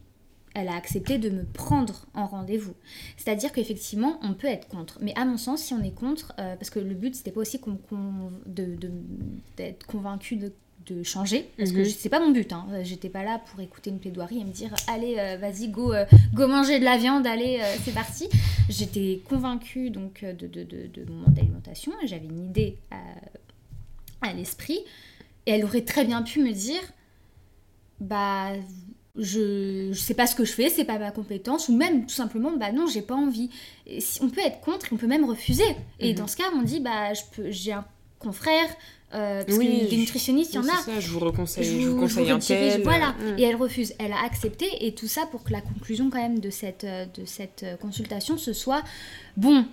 Elle a accepté de me prendre en rendez-vous. C'est-à-dire qu'effectivement, on peut être contre. Mais à mon sens, si on est contre, euh, parce que le but, c'était pas aussi d'être convaincu de de changer parce que mhm. c'est pas mon but hein. j'étais pas là pour écouter une plaidoirie et me dire allez euh, vas-y go euh, go manger de la viande allez euh, c'est parti j'étais convaincue donc de, de, de, de mon mode d'alimentation j'avais une idée à, à l'esprit et elle aurait très bien pu me dire bah je, je sais pas ce que je fais, c'est pas ma compétence, ou même tout simplement, bah non, j'ai pas envie. Et si, on peut être contre, on peut même refuser. Et mhm. dans ce cas, on dit, bah j'ai un confrère, euh, parce oui, que des nutritionnistes, il y en a. Ça, je vous reconseille, je, vous, conseille un tel. Voilà, mm. et elle refuse. Elle a accepté, et tout ça pour que la conclusion quand même de cette, euh, de cette euh, consultation, ce soit, bon,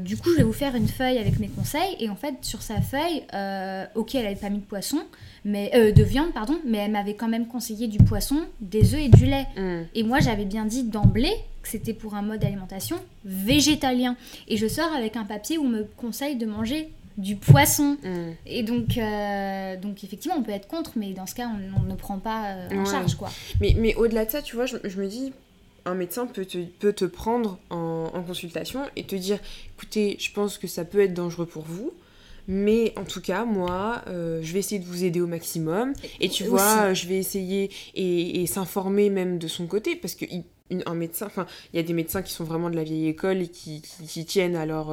du coup, je vais vous faire une feuille avec mes conseils, et en fait, sur sa feuille, ok, elle avait pas mis de poisson, mais de viande, pardon, mais elle m'avait quand même conseillé du poisson, des œufs et du lait. Mm. Et moi, j'avais bien dit d'emblée que c'était pour un mode d'alimentation végétalien. Et je sors avec un papier où on me conseille de manger du poisson. Mm. Et donc, euh, donc, effectivement, on peut être contre, mais dans ce cas, on, ne prend pas euh, en charge, quoi. Mais, mais au-delà de ça, tu vois, je, me dis, un médecin peut te, peut te prendre en, consultation et te dire, écoutez, je pense que ça peut être dangereux pour vous. Mais en tout cas, moi, euh, je vais essayer de vous aider au maximum. Et tu vois, je vais essayer et, s'informer même de son côté. Parce que un médecin, enfin, il y a des médecins qui sont vraiment de la vieille école et qui, qui, tiennent à leur,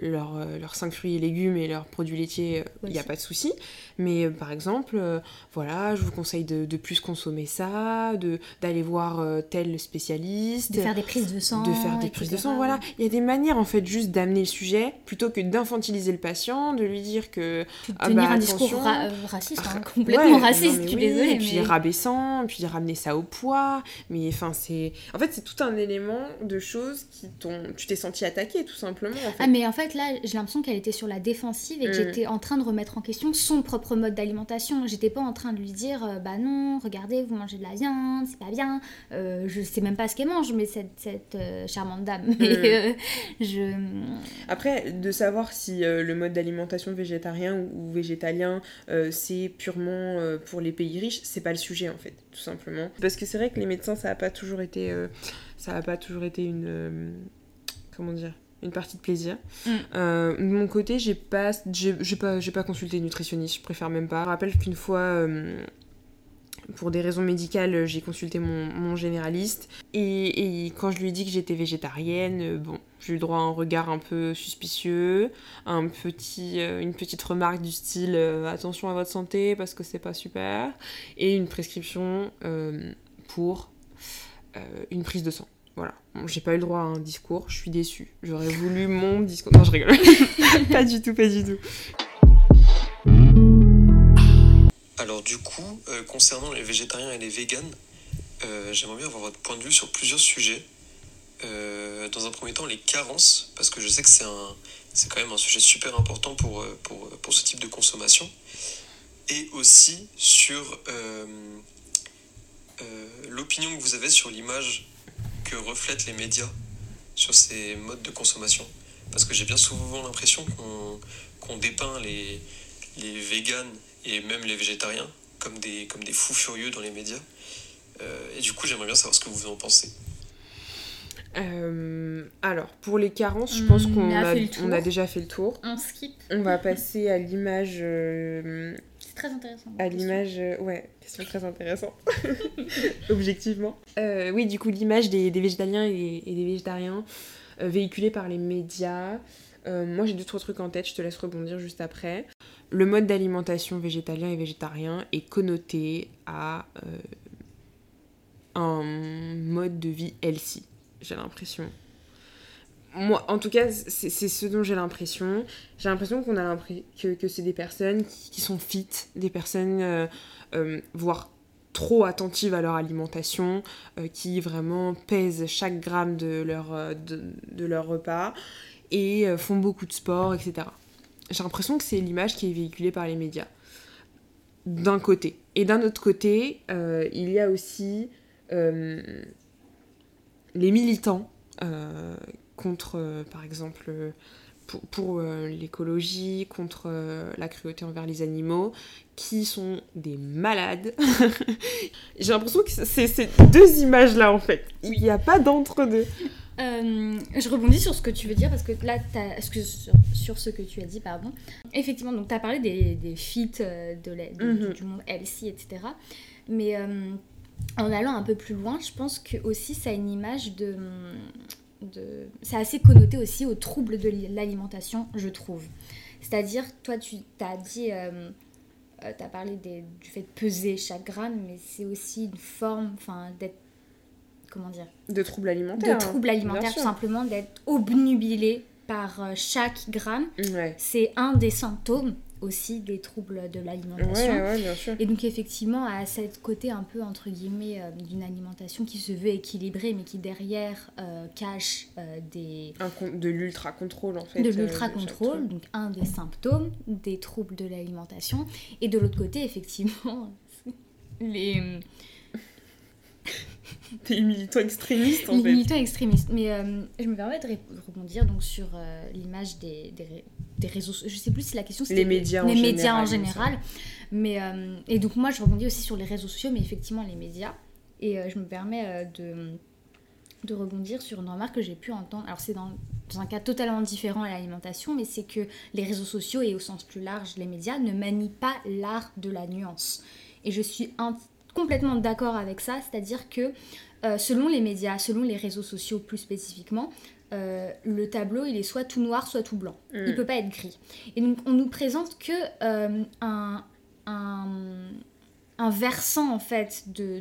leurs leur 5 fruits et légumes et leurs produits laitiers, il n'y a pas de souci. Mais euh, par exemple, euh, voilà, je vous conseille de, de plus consommer ça, d'aller voir euh, tel spécialiste. De faire des prises de sang. De faire des prises de sang, voilà. Il y a des manières en fait juste d'amener le sujet plutôt que d'infantiliser le patient, de lui dire que. de ah tenir bah, un discours raciste, hein, complètement raciste, je suis désolée. Et puis rabaissant, puis ramener ça au poids. Mais enfin, c'est. En fait, c'est tout un élément de choses qui t'ont. Tu t'es senti attaqué tout simplement. En fait. Ah, mais en fait, là, j'ai l'impression qu'elle était sur la défensive et que mm. j'étais en train de remettre en question son propre mode d'alimentation. J'étais pas en train de lui dire, euh, bah non, regardez, vous mangez de la viande, c'est pas bien. Euh, je sais même pas ce qu'elle mange, mais cette, cette euh, charmante dame. Mm. je... Après, de savoir si le mode d'alimentation végétarien ou végétalien, c'est purement pour les pays riches, c'est pas le sujet en fait, tout simplement. Parce que c'est vrai que les médecins, ça a pas toujours été, ça a pas toujours été une, comment dire une partie de plaisir. Mm. Euh, de mon côté, j'ai pas, j'ai, pas, j'ai pas consulté une nutritionniste, je préfère même pas. Je rappelle qu'une fois, euh, pour des raisons médicales, j'ai consulté mon, généraliste. Et, quand je lui ai dit que j'étais végétarienne, euh, bon, j'ai eu droit à un regard un peu suspicieux, un petit, une petite remarque du style attention à votre santé parce que c'est pas super, et une prescription pour une prise de sang. Voilà. j'ai pas eu le droit à un discours, je suis déçue. J'aurais voulu mon discours. Non, je rigole. pas du tout, pas du tout. Alors, du coup, euh, concernant les végétariens et les véganes, euh, j'aimerais bien avoir votre point de vue sur plusieurs sujets. Euh, dans un premier temps, les carences, parce que je sais que c'est, un, c'est quand même un sujet super important pour, pour, pour ce type de consommation. Et aussi sur l'opinion que vous avez sur l'image que reflètent les médias sur ces modes de consommation. Parce que j'ai bien souvent l'impression qu'on dépeint les, les véganes et même les végétariens comme des, comme des fous furieux dans les médias. Euh, et du coup, j'aimerais bien savoir ce que vous en pensez. Euh, alors, pour les carences, je pense qu'on a, on a, déjà fait le tour. On skip. On va passer à l'image euh, c'est très intéressant. À l'image, euh, ouais, question très intéressante, objectivement. Euh, oui, du coup, l'image des, végétaliens et, des végétariens euh, véhiculée par les médias. moi, j'ai deux, trois trucs en tête, je te laisse rebondir juste après. Le mode d'alimentation végétalien et végétarien est connoté à un mode de vie healthy, j'ai l'impression moi, en tout cas, c'est ce dont j'ai l'impression. J'ai l'impression qu'on a que, que c'est des personnes qui, sont fit, des personnes, euh, euh, voire trop attentives à leur alimentation, euh, qui vraiment pèsent chaque gramme de leur, de, leur repas et font beaucoup de sport, etc. J'ai l'impression que c'est l'image qui est véhiculée par les médias. D'un côté. Et d'un autre côté, il y a aussi les militants contre, euh, par exemple, euh, pour, euh, l'écologie, contre la cruauté envers les animaux, qui sont des malades. J'ai l'impression que c'est ces deux images-là, en fait. Il n'y a pas d'entre-deux. je rebondis sur ce que tu veux dire parce que là, sur, sur, ce que tu as dit, pardon. Effectivement, donc tu as parlé des, des feats de, mhm. du monde LC, etc. Mais en allant un peu plus loin, je pense que aussi ça a une image de c'est assez connoté aussi aux troubles de l'alimentation, je trouve. C'est-à-dire, toi, tu as dit, euh, euh, tu as parlé du fait de peser chaque gramme, mais c'est aussi une forme, enfin, d'être, comment dire? De troubles alimentaires. De troubles alimentaires, tout simplement, d'être obnubilé par euh, chaque gramme. C'est un des symptômes aussi des troubles de l'alimentation. Et donc effectivement, à cette côté un peu, entre guillemets, euh, d'une alimentation qui se veut équilibrée, mais qui derrière euh, cache euh, des... de l'ultra-contrôle, en fait. De l'ultra-contrôle, donc un des symptômes des troubles de l'alimentation. Et de l'autre côté, effectivement, les... Des militants extrémistes en les fait. militants extrémistes. Mais je me permets de rebondir donc sur l'image des, des, des réseaux je sais plus si la question c'était les médias les en médias général, en général. Mais euh, et donc moi je rebondis aussi sur les réseaux sociaux mais effectivement les médias. Et euh, je me permets euh, de de rebondir sur une remarque que j'ai pu entendre. Alors c'est dans, dans, un cas totalement différent à l'alimentation mais c'est que les réseaux sociaux et au sens plus large les médias ne manient pas l'art de la nuance. Et je suis complètement d'accord avec ça c'est à dire que selon les médias selon les réseaux sociaux plus spécifiquement euh, le tableau il est soit tout noir soit tout blanc. Il Il mm. peut pas être gris. Et donc on nous présente que euh, un, un, versant en fait de,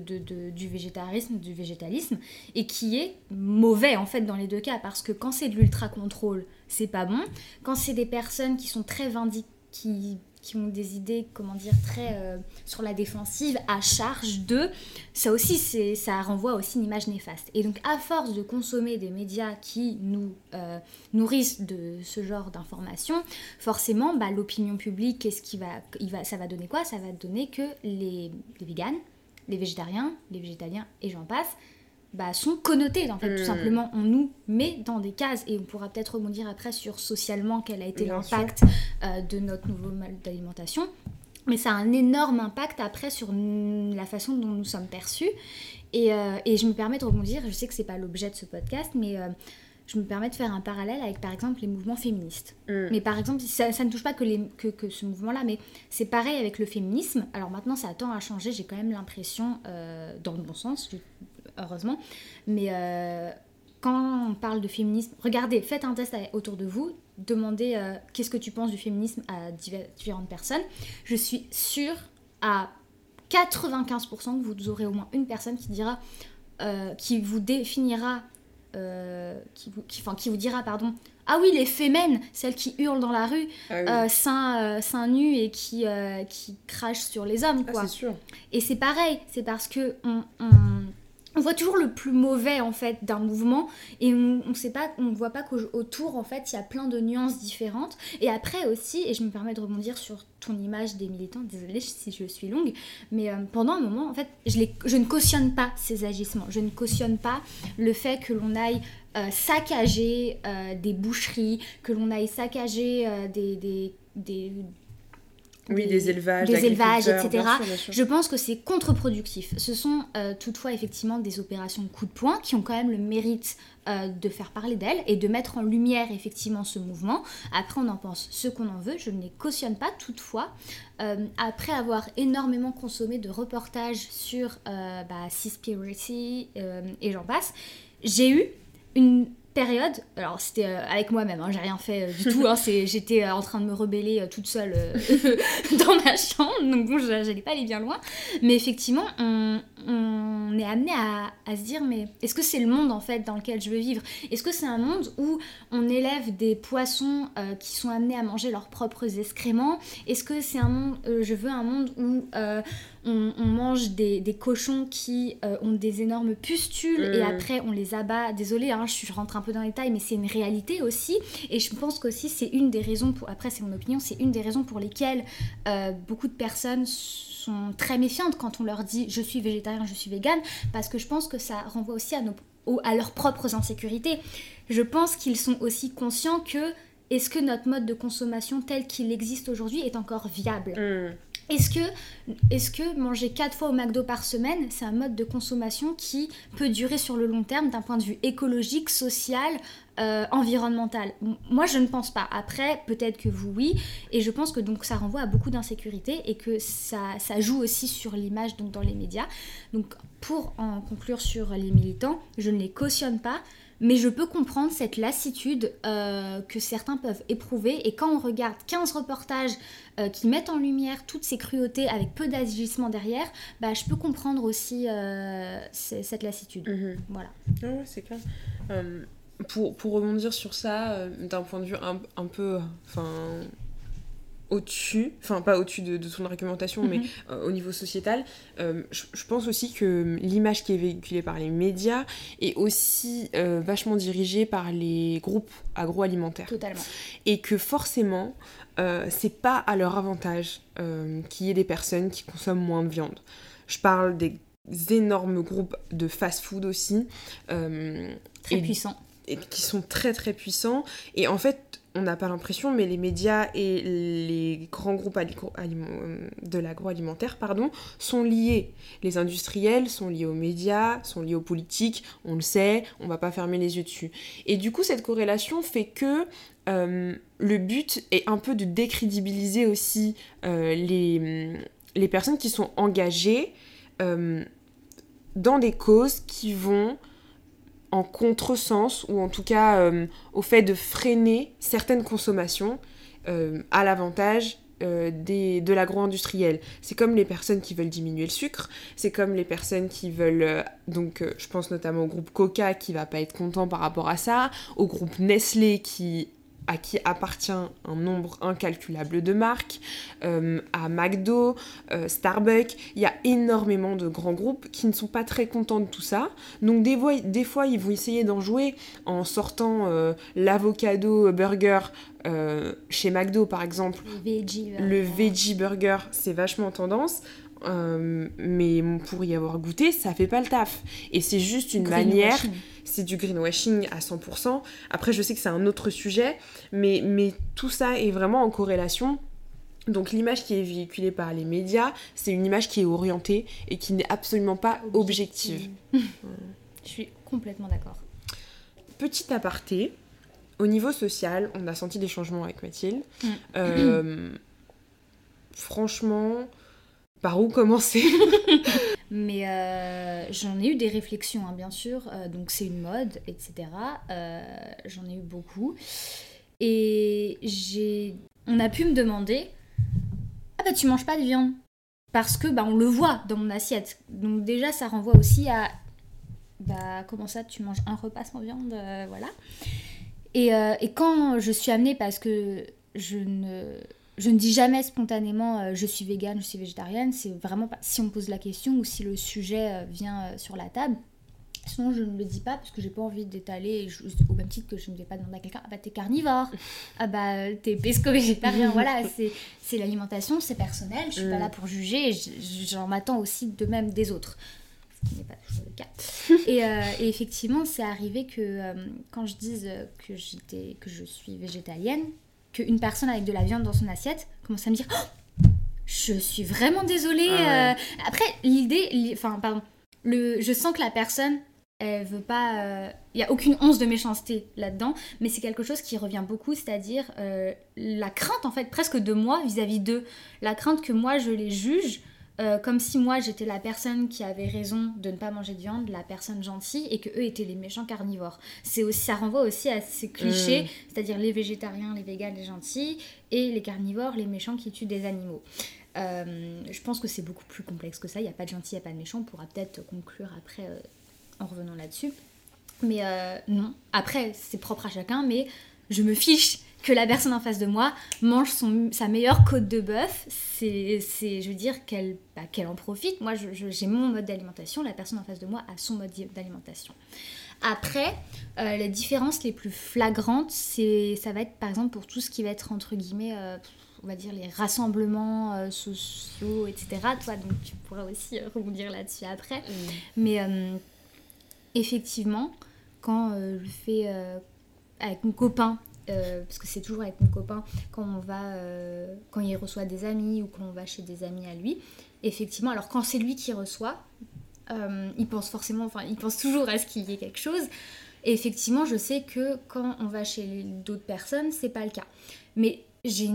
du végétarisme, du végétalisme, et qui est mauvais en fait dans les deux cas parce que quand c'est de l'ultra contrôle, c'est pas bon. Quand c'est des personnes qui sont très vindic qui qui ont des idées, comment dire, très euh, sur la défensive, à charge de, ça aussi, ça renvoie aussi une image néfaste. Et donc, à force de consommer des médias qui nous euh, nourrissent de ce genre d'informations, forcément, bah, l'opinion publique, ça va donner quoi? Ça va donner que les, les les végétariens, les végétaliens et j'en passe, bah, sont connotés en fait tout hmm. simplement on nous met dans des cases et on pourra peut-être rebondir après sur socialement quel a été l'impact euh, de notre nouveau mode d'alimentation mais ça a un énorme impact après sur la façon dont nous sommes perçus et, euh, et je me permets de rebondir je sais que c'est pas l'objet de ce podcast mais euh, je me permets de faire un parallèle avec par exemple les mouvements féministes. Hmm. Mais par exemple, ça, ça, ne touche pas que, les, que, que ce mouvement-là, mais c'est pareil avec le féminisme. Alors maintenant, ça tend à changer, j'ai quand même l'impression, dans le bon sens, heureusement. Mais euh, quand on parle de féminisme, regardez, faites un test autour de vous, demandez euh, qu'est-ce que tu penses du féminisme à différentes personnes. Je suis sûre à 95% que vous aurez au moins une personne qui dira, euh, qui vous définira, qui, vous, qui, enfin, qui vous dira, pardon, ah oui, les fémènes, celles qui hurlent dans la rue, ah seins, nus et qui, qui crachent sur les hommes, ah, quoi. sûr. Et c'est pareil, c'est parce que on on voit toujours le plus mauvais en fait d'un mouvement et on, ne sait pas on voit pas qu'autour en fait il y a plein de nuances différentes. Et après aussi et je me permets de rebondir sur ton image des militants désolée si je suis longue mais euh, pendant un moment en fait je, ne cautionne pas ces agissements. Je ne cautionne pas le fait que l'on aille euh, saccager euh, des boucheries que l'on aille saccager des oui, des, élevages, des élevages etc. Je pense que c'est contre-productif. Ce sont euh, toutefois effectivement des opérations coup de poing qui ont quand même le mérite euh, de faire parler d'elles et de mettre en lumière effectivement ce mouvement. Après, on en pense ce qu'on en veut. Je ne les cautionne pas toutefois. Euh, après avoir énormément consommé de reportages sur bah, Seaspiracy et j'en passe, j'ai eu une période, alors c'était euh, avec moi-même, hein, j'ai rien fait euh, du tout, hein, j'étais euh, en train de me rebeller toute seule dans ma chambre, donc bon, j'allais pas aller bien loin, mais effectivement, on, est amené à, se dire, mais est-ce que c'est le monde en fait dans lequel je veux vivre? Est-ce que c'est un monde où on élève des poissons qui sont amenés à manger leurs propres excréments? Est-ce que c'est un monde, je veux un monde où on, mange des, cochons qui euh, ont des énormes pustules et mm. après on les abat. Désolée, hein, je rentre un peu dans les détails, mais c'est une réalité aussi. Et je pense qu'aussi c'est une des raisons, pour, après c'est mon opinion, c'est une des raisons pour lesquelles euh, beaucoup de personnes sont très méfiantes quand on leur dit je suis végétarien, je suis végane, parce que je pense que ça renvoie aussi à, nos, à leurs propres insécurités. Je pense qu'ils sont aussi conscients que est-ce que notre mode de consommation tel qu'il existe aujourd'hui est encore viable? Mm. Est-ce que, manger 4 fois au McDo par semaine, c'est un mode de consommation qui peut durer sur le long terme d'un point de vue écologique, social, euh, environnemental? Moi, je ne pense pas. Après, peut-être que vous, oui. Et je pense que donc ça renvoie à beaucoup d'insécurité et que ça, joue aussi sur l'image dans les médias. Donc, pour en conclure sur les militants, je ne les cautionne pas. Mais je peux comprendre cette lassitude euh, que certains peuvent éprouver. Et quand on regarde 15 reportages euh, qui mettent en lumière toutes ces cruautés avec peu d'agissement derrière, bah, je peux comprendre aussi euh, cette lassitude. Mhm. Voilà. Ah ouais, c'est clair. pour, pour, rebondir sur ça, d'un point de vue un, un peu. Enfin au-dessus, enfin pas au-dessus de, ton argumentation, mais mhm. euh, au niveau sociétal, euh, je, pense aussi que l'image qui est véhiculée par les médias est aussi euh, vachement dirigée par les groupes agroalimentaires. Totalement. Et que forcément, c'est pas à leur avantage qu'il y ait des personnes qui consomment moins de viande. Je parle des énormes groupes de fast-food aussi. très puissants. Et qui sont très très puissants. Et en fait, on n'a pas l'impression, mais les médias et les grands groupes de l'agroalimentaire sont liés. Les industriels sont liés aux médias, sont liés aux politiques, on le sait, on va pas fermer les yeux dessus. Et du coup, cette corrélation fait que euh, le but est un peu de décrédibiliser aussi euh, les, les, personnes qui sont engagées euh, dans des causes qui vont en contresens ou en tout cas euh, au fait de freiner certaines consommations euh, à l'avantage euh, de l'agro-industriel. C'est comme les personnes qui veulent diminuer le sucre, c'est comme les personnes qui veulent, donc je pense notamment au groupe Coca qui va pas être content par rapport à ça, au groupe Nestlé qui à qui appartient un nombre incalculable de marques, euh, à McDo, euh, Starbucks, il y a énormément de grands groupes qui ne sont pas très contents de tout ça. Donc des fois, des fois ils vont essayer d'en jouer en sortant euh, l'avocado burger chez McDo par exemple. Le veggie burger, c'est vachement tendance. Mais pour y avoir goûté, ça fait pas le taf. Et c'est juste une manière c'est du greenwashing à 100%. Après, je sais que c'est un autre sujet, mais, mais tout ça est vraiment en corrélation. Donc l'image qui est véhiculée par les médias, c'est une image qui est orientée et qui n'est absolument pas objective. Je suis complètement d'accord. Petit aparté, au niveau social, on a senti des changements avec Mathilde. Mm. Euh, franchement, par où commencer? Mais euh, j'en ai eu des réflexions, hein, bien sûr. Euh, donc c'est une mode, etc. Euh, j'en ai eu beaucoup. Et j'ai... On a pu me demander Ah bah tu manges pas de viande? Parce que bah on le voit dans mon assiette. Donc déjà ça renvoie aussi à Bah comment ça tu manges un repas sans viande Voilà. Et, et quand je suis amenée parce que je ne je ne dis jamais spontanément euh, je suis végane, je suis végétarienne. C'est vraiment pas si on me pose la question ou si le sujet euh, vient euh, sur la table. Sinon, je ne le dis pas parce que j'ai pas envie d'étaler au même titre que je ne vais pas demander à quelqu'un Ah bah t'es carnivore, ah bah t'es pesco-végétarien. voilà, c'est l'alimentation, c'est personnel. Je suis pas mm. là pour juger. J'en m'attends aussi de même des autres. Ce qui n'est pas toujours le cas. et, et, effectivement, c'est arrivé que quand je dise que, que je suis végétalienne, qu'une personne avec de la viande dans son assiette commence à me dire oh, je suis vraiment désolée. Ah après, l'idée, enfin, pardon, le, je sens que la personne, elle veut pas. Il n'y a aucune once de méchanceté là-dedans, mais c'est quelque chose qui revient beaucoup, c'est-à-dire la crainte, en fait, presque de moi vis-à-vis d'eux. La crainte que moi, je les juge euh, comme si moi j'étais la personne qui avait raison de ne pas manger de viande, la personne gentille, et que eux étaient les méchants carnivores. C'est aussi, ça renvoie aussi à ces clichés, mm. c'est-à-dire les végétariens, les véganes, les gentils, et les carnivores, les méchants qui tuent des animaux. Euh, je pense que c'est beaucoup plus complexe que ça. Il n'y a pas de gentils, il n'y a pas de méchants. On pourra peut-être conclure après euh, en revenant là-dessus. Mais non. Après, c'est propre à chacun, mais je me fiche que la personne en face de moi mange son, sa meilleure côte de bœuf, c'est, je veux dire, qu'elle, bah, en profite. Moi, j'ai mon mode d'alimentation, la personne en face de moi a son mode d'alimentation. Après, euh, les différences les plus flagrantes, c'est, ça va être par exemple pour tout ce qui va être entre guillemets, euh, on va dire les rassemblements euh, sociaux, etc. Toi, donc tu pourras aussi rebondir là-dessus après. Mais effectivement, quand je fais avec mon copain euh, parce que c'est toujours avec mon copain quand on va euh, quand il reçoit des amis ou quand on va chez des amis à lui. Effectivement alors quand c'est lui qui reçoit euh, il pense forcément enfin il pense toujours à ce qu'il y ait quelque chose. Et effectivement je sais que quand on va chez d'autres personnes c'est pas le cas. Mais j'ai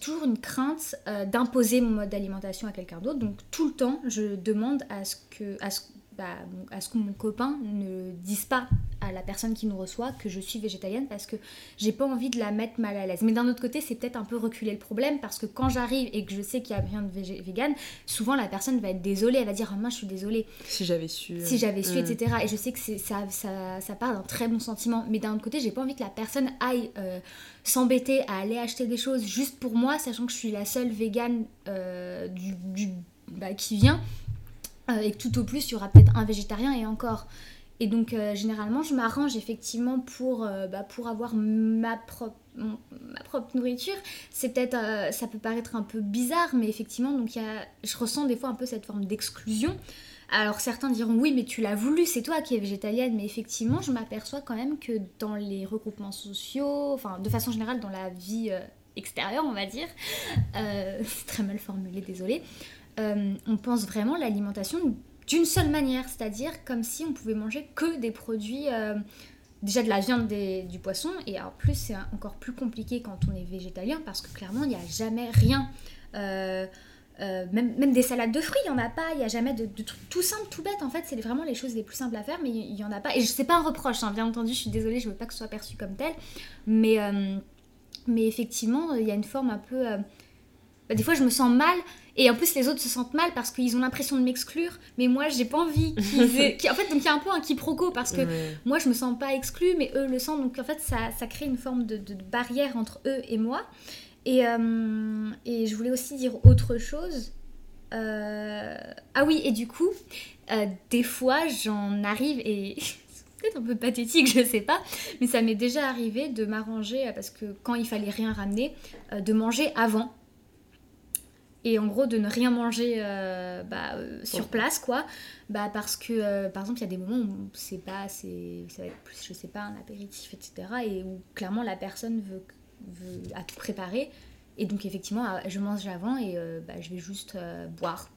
toujours une crainte d'imposer mon mode d'alimentation à quelqu'un d'autre. Donc tout le temps je demande à ce que bah, à ce que mon copain ne dise pas à la personne qui nous reçoit que je suis végétalienne parce que j'ai pas envie de la mettre mal à l'aise. Mais d'un autre côté, c'est peut-être un peu reculer le problème parce que quand j'arrive et que je sais qu'il y a rien de vegan, souvent la personne va être désolée, elle va dire oh, moi je suis désolée. Si j'avais su. Si j'avais su, euh, etc. Et je sais que ça, ça, ça, part d'un très bon sentiment. Mais d'un autre côté, j'ai pas envie que la personne aille euh, s'embêter à aller acheter des choses juste pour moi, sachant que je suis la seule végane euh, du, du bah, qui vient euh, et que tout au plus, il y aura peut-être un végétarien et encore. Et donc, euh, généralement, je m'arrange effectivement pour, euh, bah, pour avoir ma propre, ma propre nourriture. C'est peut-être, ça peut paraître un peu bizarre, mais effectivement, donc y a, je ressens des fois un peu cette forme d'exclusion. Alors certains diront oui, mais tu l'as voulu, c'est toi qui es végétalienne, mais effectivement, je m'aperçois quand même que dans les regroupements sociaux, enfin, de façon générale, dans la vie extérieure, on va dire, c'est très mal formulé, désolé. Euh, on pense vraiment l'alimentation d'une seule manière, c'est-à-dire comme si on pouvait manger que des produits, euh, déjà de la viande, du poisson, et en plus c'est encore plus compliqué quand on est végétalien parce que clairement il n'y a jamais rien. Euh, même, des salades de fruits, il n'y en a pas, il n'y a jamais de, trucs tout simple, tout bête. En fait, c'est vraiment les choses les plus simples à faire, mais il n'y en a pas. Et je sais pas un reproche, hein, bien entendu, je suis désolée, je veux pas que ce soit perçu comme tel. Mais, mais effectivement, il y a une forme un peu. Bah, des fois, je me sens mal et en plus, les autres se sentent mal parce qu'ils ont l'impression de m'exclure, mais moi, j'ai pas envie qu'ils aient... En fait, donc il y a un peu un quiproquo parce que moi, je me sens pas exclue, mais eux le sentent. Donc en fait, ça, ça crée une forme de, de, barrière entre eux et moi. Et, euh, et, je voulais aussi dire autre chose. Euh, ah oui, et du coup, euh, des fois, j'en arrive et. c'est peut-être un peu pathétique, je sais pas, mais ça m'est déjà arrivé de m'arranger parce que quand il fallait rien ramener, de manger avant et en gros de ne rien manger euh, bah, euh, sur place quoi bah parce que euh, par exemple il y a des moments où c'est pas c'est ça va être plus je sais pas un apéritif etc et où clairement la personne veut, veut a tout préparé et donc effectivement je mange avant et bah, je vais juste boire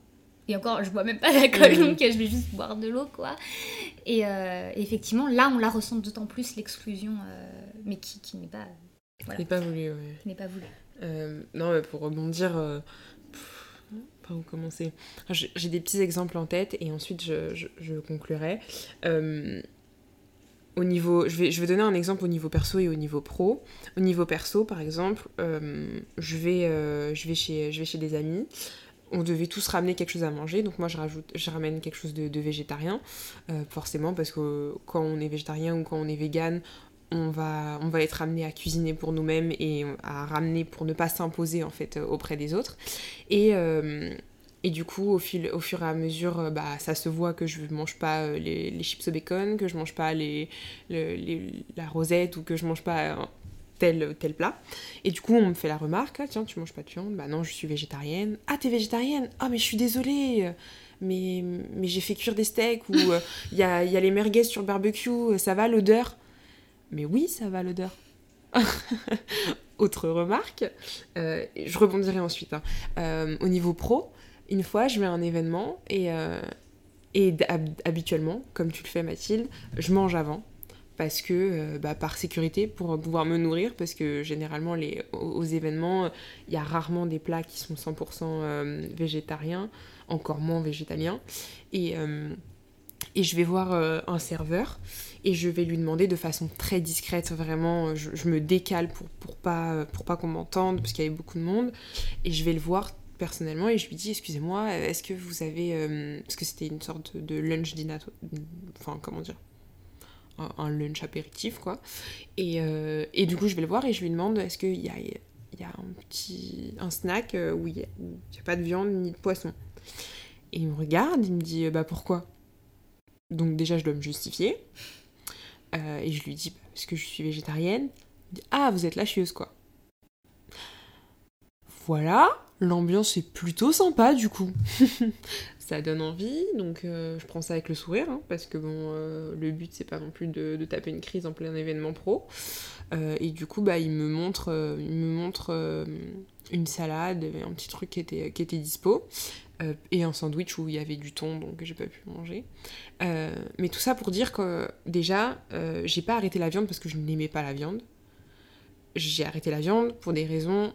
et encore je bois même pas d'alcool mmh. donc je vais juste boire de l'eau quoi et, effectivement là on la ressent d'autant plus l'exclusion mais qui, qui n'est pas voilà. n'est pas voulu ouais. n'est pas voulu non mais pour rebondir où commencer J'ai des petits exemples en tête et ensuite je, conclurai. Euh, au niveau, je, vais, je vais donner un exemple au niveau perso et au niveau pro. Au niveau perso, par exemple, euh, je, vais, euh, je, vais chez, je vais chez des amis. On devait tous ramener quelque chose à manger, donc moi je, rajoute, je ramène quelque chose de, végétarien, forcément, parce que quand on est végétarien ou quand on est vegan, on va, on va être amené à cuisiner pour nous-mêmes et à ramener pour ne pas s'imposer en fait auprès des autres. Et, euh, et du coup, au, fil, au fur et à mesure, euh, bah, ça se voit que je ne mange pas euh, les, chips au bacon, que je mange pas les, la rosette ou que je mange pas tel, tel plat. Et du coup, on me fait la remarque, ah, tiens, tu manges pas de viande Bah non, je suis végétarienne. Ah, t'es végétarienne Ah, mais je suis désolée mais, mais j'ai fait cuire des steaks ou il y, a, y a les merguez sur le barbecue, ça va l'odeur? Mais oui, ça va l'odeur. autre remarque, je rebondirai ensuite. Hein. au niveau pro, une fois, je vais à un événement et, et habituellement, comme tu le fais Mathilde, je mange avant parce que euh, bah, par sécurité pour pouvoir me nourrir parce que généralement aux, événements il y a rarement des plats qui sont 100% euh, végétariens encore moins végétaliens et, euh, et je vais voir un serveur et je vais lui demander de façon très discrète vraiment je, me décale pour, pour pas pour pas qu'on m'entende parce qu'il y avait beaucoup de monde et je vais le voir personnellement et je lui dis excusez-moi est-ce que vous avez parce que c'était une sorte de, lunch dinner enfin comment dire un, lunch apéritif, quoi. Et, euh, et, du coup, je vais le voir et je lui demande est-ce qu'il y a, y a un petit un snack euh, où il n'y a, pas de viande ni de poisson? Et il me regarde, il me dit bah pourquoi? Donc déjà, je dois me justifier. Euh, et je lui dis parce que je suis végétarienne. Il dit ah, vous êtes la chieuse, quoi. Voilà, l'ambiance est plutôt sympa du coup. ça donne envie, donc euh, je prends ça avec le sourire, hein, parce que bon, euh, le but c'est pas non plus de, taper une crise en plein événement pro. Et du coup, bah, il me montre, il me montre une salade, un petit truc qui était, qui était dispo, et un sandwich où il y avait du thon, donc j'ai pas pu manger. mais tout ça pour dire que déjà, j'ai pas arrêté la viande parce que je n'aimais pas la viande. J'ai arrêté la viande pour des raisons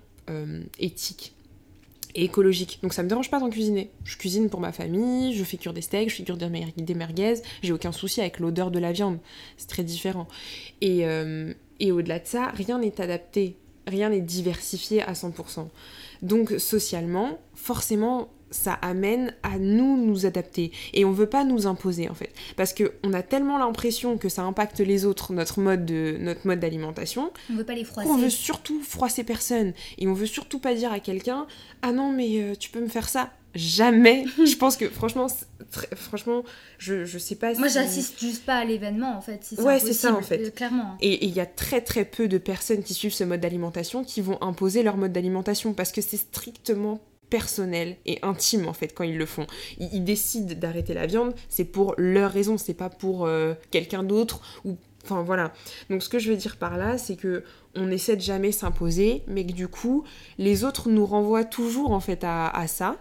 éthiques et écologique. Donc ça me dérange pas d'en cuisiner. Je cuisine pour ma famille, je fais cuire des steaks, je fais cuire des, merguez, j'ai aucun souci avec l'odeur de la viande. C'est très différent. Et, euh, et au-delà de ça, rien n'est adapté, rien n'est diversifié à 100%. Donc socialement, forcément, ça amène à nous nous adapter. Et on veut pas nous imposer en fait. Parce que on a tellement l'impression que ça impacte les autres notre mode de notre mode d'alimentation on veut pas les froisser. on veut surtout froisser personne. Et on veut surtout pas dire à quelqu'un ah non mais euh, tu peux me faire ça jamais. Je pense que franchement franchement je, je sais pas moi j'assiste juste pas à l'événement en fait si ouais c'est ça en fait. euh, clairement. Et il y a très très peu de personnes qui suivent ce mode d'alimentation qui vont imposer leur mode d'alimentation parce que c'est strictement personnel et intime en fait quand ils le font. Ils, décident d'arrêter la viande, c'est pour leur raison, c'est pas pour euh, quelqu'un d'autre ou enfin voilà. Donc ce que je veux dire par là, c'est que on essaie de jamais s'imposer, mais que du coup les autres nous renvoient toujours en fait à, ça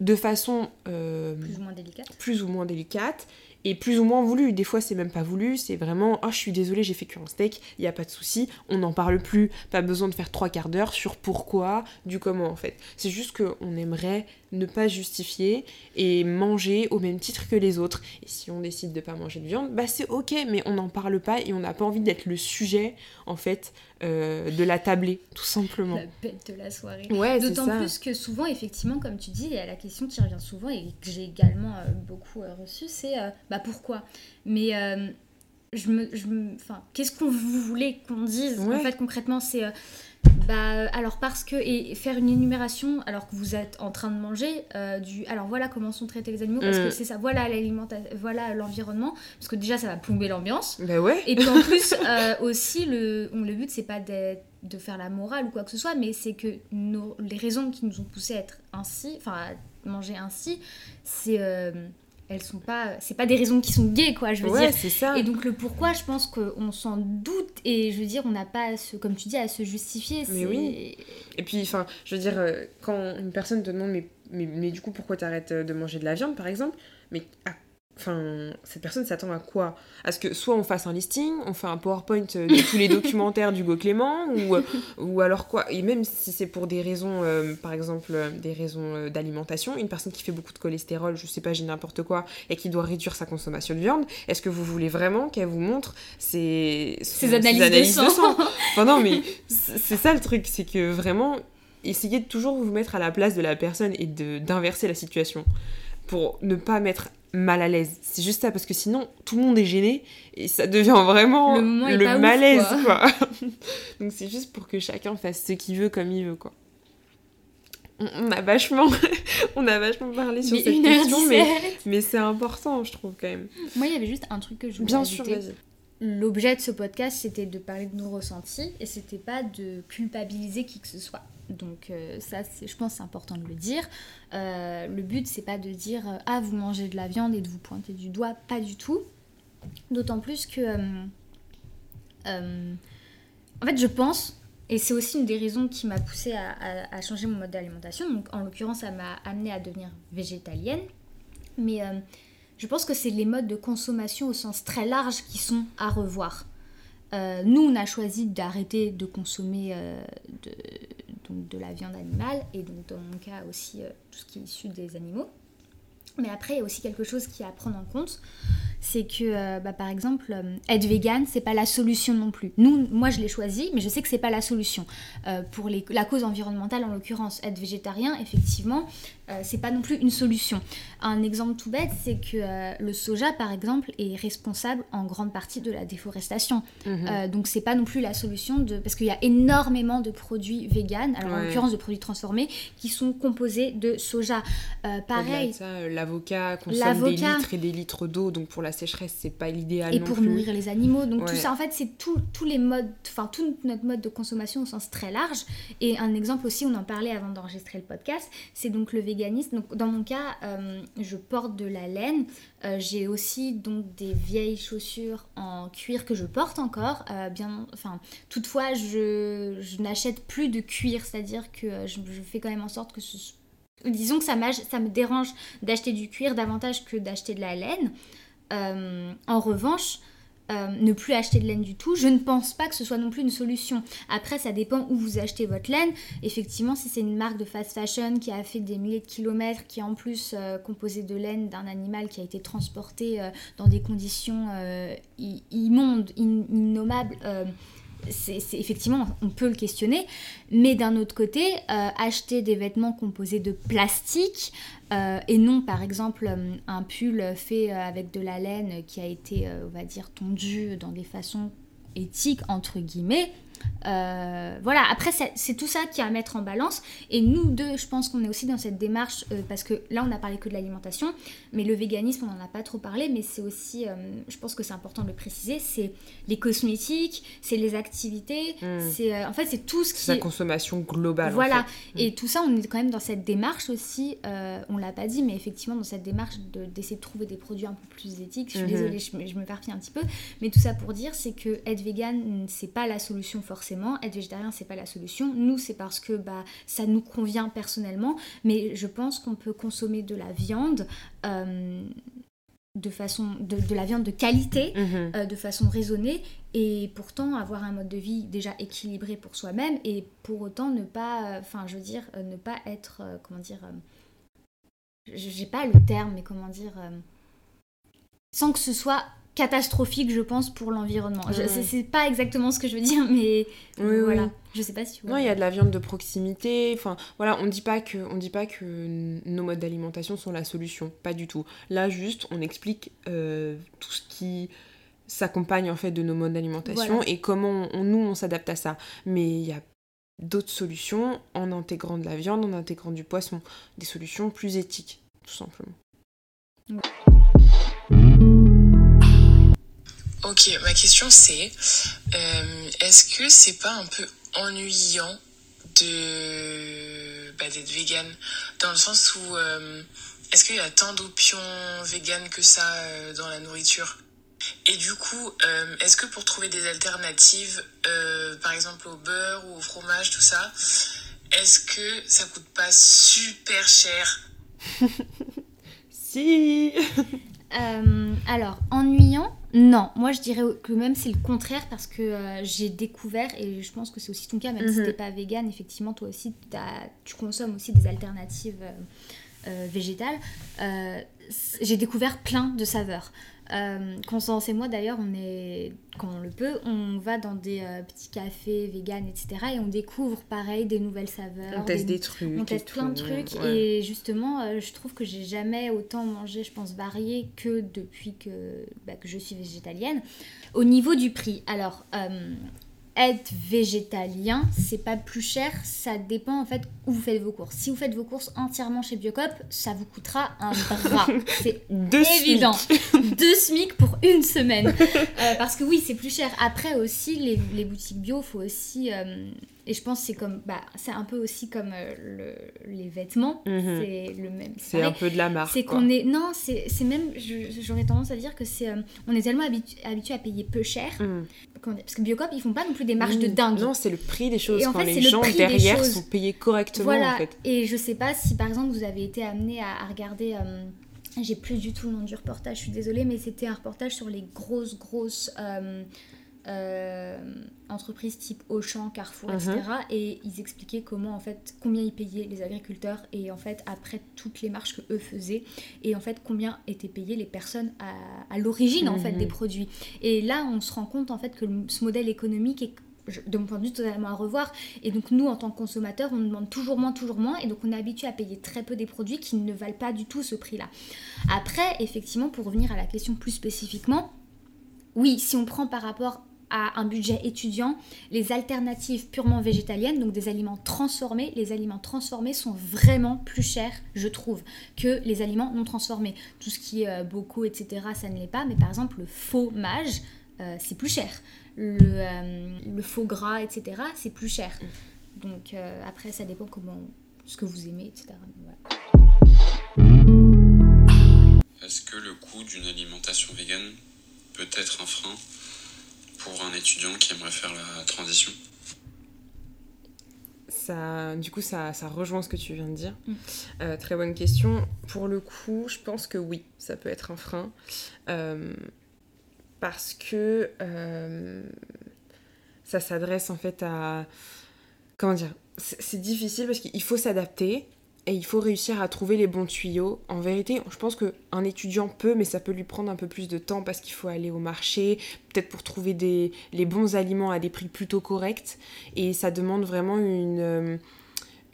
de façon euh, plus ou moins délicate. Plus ou moins délicate et plus ou moins voulu. Des fois, c'est même pas voulu, c'est vraiment oh, je suis désolée, j'ai fait cuire un steak, il y a pas de souci, on n'en parle plus, pas besoin de faire trois quarts d'heure sur pourquoi, du comment en fait. C'est juste qu'on aimerait ne pas justifier et manger au même titre que les autres. Et si on décide de pas manger de viande, bah c'est ok, mais on n'en parle pas et on n'a pas envie d'être le sujet en fait euh, de la tablée, tout simplement. La bête de la soirée. Ouais, D'autant plus que souvent, effectivement, comme tu dis, il y a la question qui revient souvent et que j'ai également euh, beaucoup euh, reçue, c'est bah pourquoi? Mais je me, je enfin, qu'est-ce qu'on vous voulez qu'on dise? En fait, concrètement, c'est bah, alors parce que et faire une énumération alors que vous êtes en train de manger euh, du alors voilà comment sont traités les animaux parce que mm. c'est ça voilà l'alimentation voilà l'environnement parce que déjà ça va plomber l'ambiance. Bah ouais. Et puis en plus euh, aussi le le but c'est pas de faire la morale ou quoi que ce soit mais c'est que nos, les raisons qui nous ont poussé à être ainsi enfin à manger ainsi c'est euh, elles sont pas c'est pas des raisons qui sont gays quoi je veux ouais, c'est ça. Et donc le pourquoi je pense qu'on s'en doute et je veux dire on n'a pas à se comme tu dis à se justifier. Mais oui. Et puis enfin je veux dire euh, quand une personne te demande mais mais, mais du coup pourquoi t'arrêtes de manger de la viande par exemple? Mais à Enfin, cette personne s'attend à quoi? À ce que soit on fasse un listing, on fait un PowerPoint de tous les documentaires d'Hugo Clément, ou, euh, ou alors quoi? Et même si c'est pour des raisons, euh, par exemple, euh, des raisons d'alimentation, une personne qui fait beaucoup de cholestérol, je sais pas, j'ai n'importe quoi, et qui doit réduire sa consommation de viande, est-ce que vous voulez vraiment qu'elle vous montre ses, ses, analyses, de sang, Enfin non, mais c'est ça le truc, c'est que vraiment, essayez de toujours vous mettre à la place de la personne et d'inverser la situation pour ne pas mettre mal à l'aise. C'est juste ça, parce que sinon, tout le monde est gêné et ça devient vraiment le, malaise, quoi. Donc c'est juste pour que chacun fasse ce qu'il veut comme il veut, quoi. On, a vachement, on a vachement parlé sur cette question, mais, mais c'est important, je trouve, quand même. Moi, il y avait juste un truc que je voulais Bien sûr, vas-y. L'objet de ce podcast, c'était de parler de nos ressentis et c'était pas de culpabiliser qui que ce soit. Donc euh, ça, je pense c'est important de le dire. Euh, le but, c'est pas de dire euh, ah vous mangez de la viande et de vous pointer du doigt, pas du tout. D'autant plus que, en fait, je pense et c'est aussi une des raisons qui m'a poussée à, changer mon mode d'alimentation. Donc, en l'occurrence, ça m'a amenée à devenir végétalienne. Mais euh, je pense que c'est les modes de consommation au sens très large qui sont à revoir. Euh, nous, on a choisi d'arrêter de consommer euh, de, donc de la viande animale et donc dans mon cas aussi tout ce qui est issu des animaux. Mais après, il y a aussi quelque chose qui est à prendre en compte, c'est que, euh, bah, par exemple, euh, être vegan, c'est pas la solution non plus. Nous, moi, je l'ai choisi, mais je sais que c'est pas la solution. Euh, pour la cause environnementale, en l'occurrence, être végétarien, effectivement, c'est pas non plus une solution. Un exemple tout bête, c'est que le soja, par exemple, est responsable en grande partie de la déforestation. Mhm. donc, c'est pas non plus la solution de. Parce qu'il y a énormément de produits vegan, alors en l'occurrence de produits transformés, qui sont composés de soja. pareil. L'avocat consomme des litres et des litres d'eau, donc pour la sécheresse, c'est pas l'idéal. Et pour nourrir les animaux. Donc tout ça, en fait, c'est tous les modes, enfin tout notre mode de consommation au sens très large. Et un exemple aussi, on en parlait avant d'enregistrer le podcast, c'est donc le véganisme. Donc dans mon cas, euh, je porte de la laine. Euh, j'ai aussi donc des vieilles chaussures en cuir que je porte encore. Euh, bien, enfin, toutefois, je, n'achète plus de cuir, c'est-à-dire que je, fais quand même en sorte que ce Disons que ça, ça me dérange d'acheter du cuir davantage que d'acheter de la laine. En revanche, euh, ne plus acheter de laine du tout, je ne pense pas que ce soit non plus une solution. Après, ça dépend où vous achetez votre laine. Effectivement, si c'est une marque de fast fashion qui a fait des milliers de kilomètres, qui est en plus euh, composée de laine d'un animal qui a été transporté dans des conditions immondes, innommables, c'est, effectivement, on peut le questionner, mais d'un autre côté, euh, acheter des vêtements composés de plastique euh, et non, par exemple, euh, un pull fait avec de la laine qui a été, on va dire, tondu dans des façons éthiques, entre guillemets, euh, voilà, après, c'est tout ça qui a à mettre en balance. Et nous deux, je pense qu'on est aussi dans cette démarche, euh, parce que là, on a parlé que de l'alimentation, mais le véganisme, on n'en a pas trop parlé, mais c'est aussi, euh, je pense que c'est important de le préciser, c'est les cosmétiques, c'est les activités, hmm. c'est en fait, c'est tout ce qui... Sa consommation globale. Voilà, hmm. et tout ça, on est quand même dans cette démarche aussi, on l'a pas dit, mais effectivement, dans cette démarche d'essayer de, trouver des produits un peu plus éthiques. Je suis hmm. désolée, je, je me perpille un petit peu, mais tout ça pour dire, c'est que être vegan, c'est pas la solution forcément. Être végétarien, c'est pas la solution. Nous, c'est parce que bah, ça nous convient personnellement. Mais je pense qu'on peut consommer de la viande. Euh, de façon de, la viande de qualité mhm. euh, de façon raisonnée et pourtant avoir un mode de vie déjà équilibré pour soi-même et pour autant ne pas enfin je veux dire euh, ne pas être comment dire j'ai pas le terme mais comment dire sans que ce soit catastrophique, je pense, pour l'environnement. C'est pas exactement ce que je veux dire, mais voilà. Je sais pas si. Non, il y a de la viande de proximité. Enfin, voilà, on dit pas que, on dit pas que nos modes d'alimentation sont la solution, pas du tout. Là, juste, on explique euh, tout ce qui s'accompagne en fait de nos modes d'alimentation et comment nous on s'adapte à ça. Mais il y a d'autres solutions en intégrant de la viande, en intégrant du poisson, des solutions plus éthiques, tout simplement. Ok, ma question c'est euh, est-ce que c'est pas un peu ennuyant de bah, d'être vegan? Dans le sens où euh, est-ce qu'il y a tant d'options vegan que ça euh, dans la nourriture? Et du coup, est-ce que pour trouver des alternatives, par exemple au beurre ou au fromage, tout ça, est-ce que ça coûte pas super cher? Si Alors, ennuyant, non, moi je dirais que même c'est le contraire parce que euh, j'ai découvert, et je pense que c'est aussi ton cas, même si mhm. t'es pas vegan, effectivement toi aussi tu consommes aussi des alternatives euh, euh, végétales. j'ai découvert plein de saveurs. Euh, Constance et moi d'ailleurs, on est, quand on le peut, on va dans des euh, petits cafés vegan, etc. Et on découvre pareil des nouvelles saveurs. On teste des, trucs. On teste plein de trucs. Et justement, euh, je trouve que j'ai jamais autant mangé, je pense, varié que depuis que, bah, que je suis végétalienne. Au niveau du prix, alors être végétalien, c'est pas plus cher, ça dépend en fait où vous faites vos courses. Si vous faites vos courses entièrement chez Biocop, ça vous coûtera un bras. C'est évident. Deux SMIC pour une semaine. Euh, parce que oui, c'est plus cher. Après aussi, les, boutiques bio, faut aussi. Euh, Et je pense que c'est comme, bah, c'est un peu aussi comme le, les vêtements, mhm. c'est le même. C'est un peu de la marque. C'est qu'on est, non, c'est même, j'aurais tendance à dire que c'est, on est tellement habitué à payer peu cher. Mhm. Parce que Biocop, ils font pas non plus des marges de dingue. Non, c'est le prix des choses. Et en Quand fait, les gens derrière sont payés correctement. Voilà. En fait. Et je sais pas si par exemple vous avez été amené à, regarder. J'ai plus du tout le nom du reportage, je suis désolée, mais c'était un reportage sur les grosses, grosses euh, entreprises type Auchan, Carrefour, etc. Mhm. Et ils expliquaient comment, en fait, combien ils payaient les agriculteurs et en fait, après toutes les marches que eux faisaient, et en fait, combien étaient payées les personnes à, l'origine, en fait, des mhm. produits. Et là, on se rend compte, en fait, que ce modèle économique est de mon point de vue, totalement à revoir. Et donc, nous, en tant que consommateurs, on demande toujours moins, toujours moins. Et donc, on est habitué à payer très peu des produits qui ne valent pas du tout ce prix-là. Après, effectivement, pour revenir à la question plus spécifiquement, oui, si on prend par rapport à un budget étudiant, les alternatives purement végétaliennes, donc des aliments transformés, les aliments transformés sont vraiment plus chers, je trouve, que les aliments non transformés. Tout ce qui est euh, beaucoup, etc., ça ne l'est pas, mais par exemple, le fromage, euh, c'est plus cher le, euh, faux gras, etc., c'est plus cher. Donc euh, après, ça dépend comment, ce que vous aimez, etc. Est-ce que le coût d'une alimentation végane peut être un frein pour un étudiant qui aimerait faire la transition ça, du coup, ça, ça, rejoint ce que tu viens de dire. Mm. Euh, très bonne question. Pour le coup, je pense que oui, ça peut être un frein parce que euh, ça s'adresse en fait à... Comment dire C'est difficile parce qu'il faut s'adapter et il faut réussir à trouver les bons tuyaux. En vérité, je pense qu'un étudiant peut, mais ça peut lui prendre un peu plus de temps parce qu'il faut aller au marché, peut-être pour trouver des, les bons aliments à des prix plutôt corrects. Et ça demande vraiment une... Euh,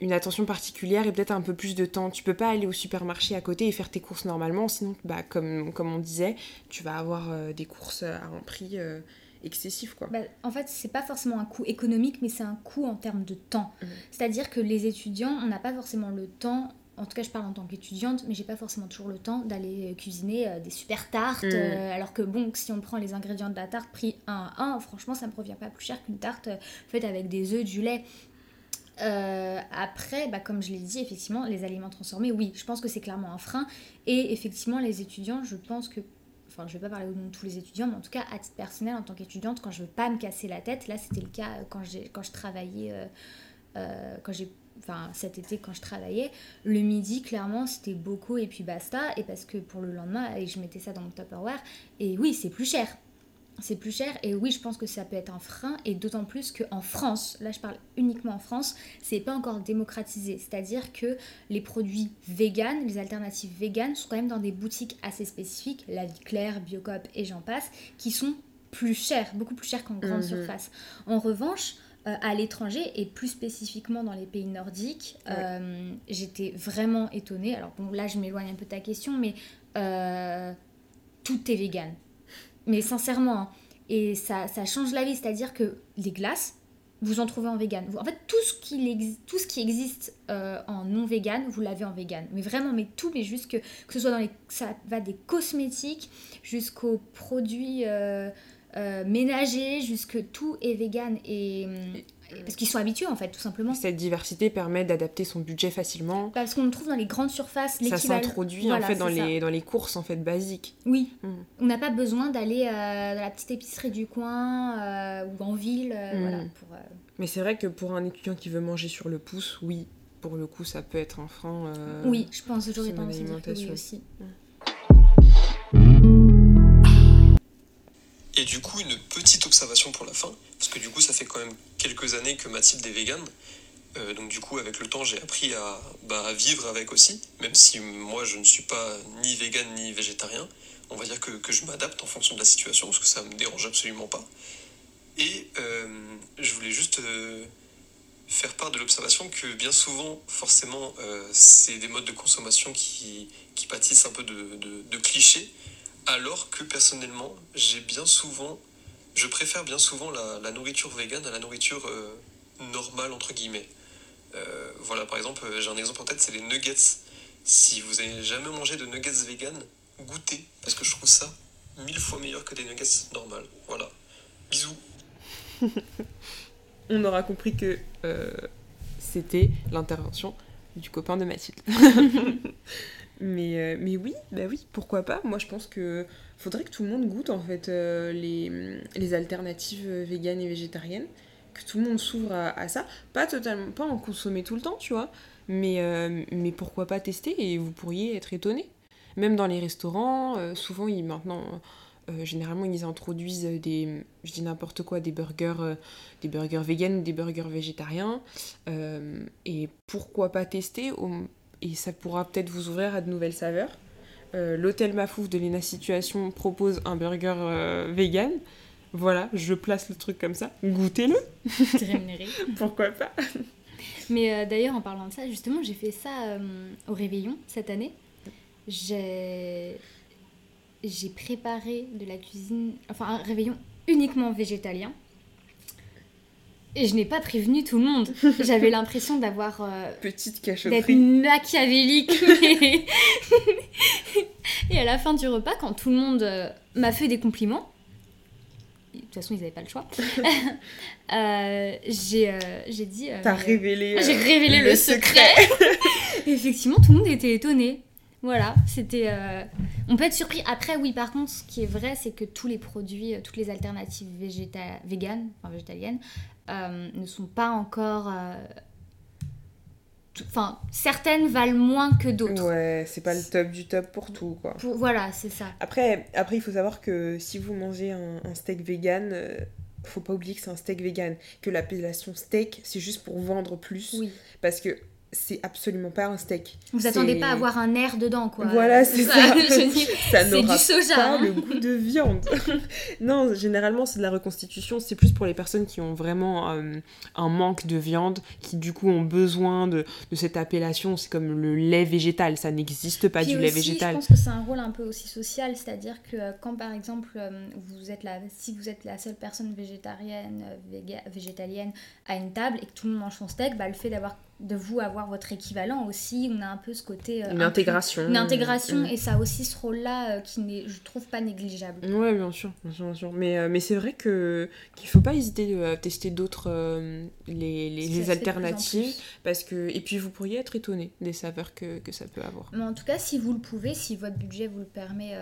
une attention particulière et peut-être un peu plus de temps. Tu peux pas aller au supermarché à côté et faire tes courses normalement, sinon, bah, comme, comme on disait, tu vas avoir euh, des courses à un prix euh, excessif. Quoi. Bah, en fait, c'est pas forcément un coût économique, mais c'est un coût en termes de temps. Mmh. C'est-à-dire que les étudiants, on n'a pas forcément le temps en tout cas je parle en tant qu'étudiante, mais j'ai pas forcément toujours le temps d'aller cuisiner euh, des super tartes. Mmh. alors que bon, si on prend les ingrédients de la tarte pris un à un, franchement ça me revient pas plus cher qu'une tarte faite avec des œufs, du lait. Euh, après, bah, comme je l'ai dit, effectivement, les aliments transformés, oui, je pense que c'est clairement un frein. Et effectivement, les étudiants, je pense que enfin je vais pas parler au nom de tous les étudiants, mais en tout cas à titre personnel en tant qu'étudiante, quand je veux pas me casser la tête, là c'était le cas euh, quand, j'ai, quand je travaillais, euh, quand j'ai, enfin cet été quand je travaillais, le midi clairement c'était beaucoup et puis basta, et parce que pour le lendemain, et je mettais ça dans mon Tupperware, et oui c'est plus cher, c'est plus cher et oui je pense que ça peut être un frein et d'autant plus qu'en France, là je parle uniquement en France, c'est pas encore démocratisé, c'est-à-dire que les produits vegan, les alternatives vegan sont quand même dans des boutiques assez spécifiques, La Vie Claire, Biocop et j'en passe, qui sont plus chères, beaucoup plus chères qu'en grande mhm. surface. En revanche, euh, à l'étranger et plus spécifiquement dans les pays nordiques, euh, j'étais vraiment étonnée. Alors bon là je m'éloigne un peu de ta question, mais euh, tout est vegan mais sincèrement, hein. et ça, ça change la vie, c'est-à-dire que les glaces, vous en trouvez en vegan. En fait, tout ce qui, tout ce qui existe euh, en non vegan, vous l'avez en vegan. Mais vraiment, mais tout, mais juste que, que ce soit dans les... Ça va des cosmétiques jusqu'aux produits euh, euh, ménagers, jusque tout est vegan. Et, parce qu'ils sont habitués en fait, tout simplement. Cette diversité permet d'adapter son budget facilement. Parce qu'on le trouve dans les grandes surfaces, Ça s'introduit en fait dans les, dans les courses en fait basiques. Oui. Mm. On n'a pas besoin d'aller euh, dans la petite épicerie du coin euh, ou en ville. Euh, mm. voilà, pour, Mais c'est vrai que pour un étudiant qui veut manger sur le pouce, oui, pour le coup, ça peut être un frein. oui, je pense, j'aurais tendance à dire que oui aussi. Mm. Et du coup, une petite observation pour la fin, parce que du coup, ça fait quand même quelques années que Mathilde est végane. Euh, donc du coup, avec le temps, j'ai appris bah, à, vivre avec aussi, même si moi, je ne suis pas ni végane ni végétarien. On va dire que, je m'adapte en fonction de la situation, parce que ça me dérange absolument pas. Et euh, je voulais juste euh, faire part de l'observation que bien souvent, forcément, c'est des modes de consommation qui, pâtissent un peu de clichés alors que personnellement, j'ai bien souvent, je préfère bien souvent la, nourriture végane à la nourriture euh, normale, entre guillemets. Euh, voilà, par exemple, j'ai un exemple en tête, c'est les nuggets. Si vous n'avez jamais mangé de nuggets vegan, goûtez, parce que je trouve ça mille fois meilleur que des nuggets normales. Voilà. Bisous. on aura compris que c'était l'intervention du copain de Mathilde. mais, mais oui, bah oui, pourquoi pas. Moi, je pense que faudrait que tout le monde goûte en fait les, les, alternatives véganes et végétariennes, que tout le monde s'ouvre à, ça. Pas totalement, pas en consommer tout le temps, tu vois, mais, euh, mais pourquoi pas tester et vous pourriez être étonné. Même dans les restaurants, euh, souvent, ils, maintenant, euh, généralement, ils introduisent des, je dis n'importe quoi, des burgers, des burgers vegan ou des burgers végétariens. et pourquoi pas tester Et ça pourra peut-être vous ouvrir à de nouvelles saveurs. L'hôtel Mafouf de Lena Situation propose un burger vegan. Voilà, je place le truc comme ça. Goûtez-le. Pourquoi pas? Mais euh, d'ailleurs, en parlant de ça, justement, j'ai fait ça euh, au réveillon cette année. J'ai j'ai préparé de la cuisine, enfin un réveillon uniquement végétalien. Et je n'ai pas prévenu tout le monde. J'avais l'impression d'avoir. Euh, Petite cachotterie. D'être machiavélique. et à la fin du repas, quand tout le monde m'a fait des compliments, de toute façon, ils n'avaient pas le choix. Euh, j'ai, euh, j'ai dit. Euh, T'as révélé. J'ai révélé le, secret. effectivement, tout le monde était étonné. Voilà, c'était. On peut être surpris. Après, oui, par contre, ce qui est vrai, c'est que tous les produits, toutes les alternatives végéta... véganes, enfin végétaliennes, ne sont pas encore Enfin, certaines valent moins que d'autres. Ouais, c'est pas le top du top pour tout, quoi. voilà, c'est ça. Après, après, il faut savoir que si vous mangez un, steak vegan, euh, faut pas oublier que c'est un steak vegan. Que l'appellation steak, c'est juste pour vendre plus. Oui. Parce que c'est absolument pas un steak. Vous attendez pas à avoir un air dedans, quoi. Voilà, c'est ça. ça n'aura pas le hein. goût de viande. non, généralement, c'est de la reconstitution. C'est plus pour les personnes qui ont vraiment euh, un manque de viande, qui du coup ont besoin de, de cette appellation. C'est comme le lait végétal. Ça n'existe pas du lait végétal. Je pense que c'est un rôle un peu aussi social. C'est-à-dire que euh, quand, par exemple, euh, vous êtes la, si vous êtes la seule personne végétarienne, végétalienne à une table et que tout le monde mange son steak, bah, le fait d'avoir de vous avoir votre équivalent aussi. On a un peu ce côté. Euh, une intégration. une intégration, mm. et ça a aussi ce rôle-là euh, qui n'est, je trouve, pas négligeable. Ouais, bien sûr, bien sûr, Mais, euh, mais c'est vrai que, qu'il faut pas hésiter à tester d'autres. les, les, alternatives. Parce que, et puis vous pourriez être étonné des saveurs que, que, ça peut avoir. Mais en tout cas, si vous le pouvez, si votre budget vous le permet.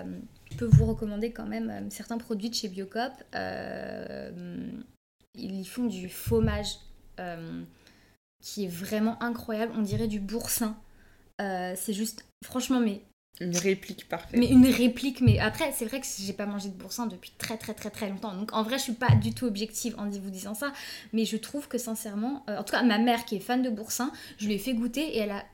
je peux vous recommander quand même certains produits de chez Biocop. ils font du fromage qui est vraiment incroyable. On dirait du boursin. Euh, c'est juste, franchement, mais. Une réplique parfaite. Mais une réplique, mais après, c'est vrai que j'ai pas mangé de boursin depuis très très très très longtemps. Donc en vrai, je suis pas du tout objective en vous disant ça. Mais je trouve que sincèrement, euh, en tout cas, ma mère qui est fan de boursin, je lui ai fait goûter et elle a.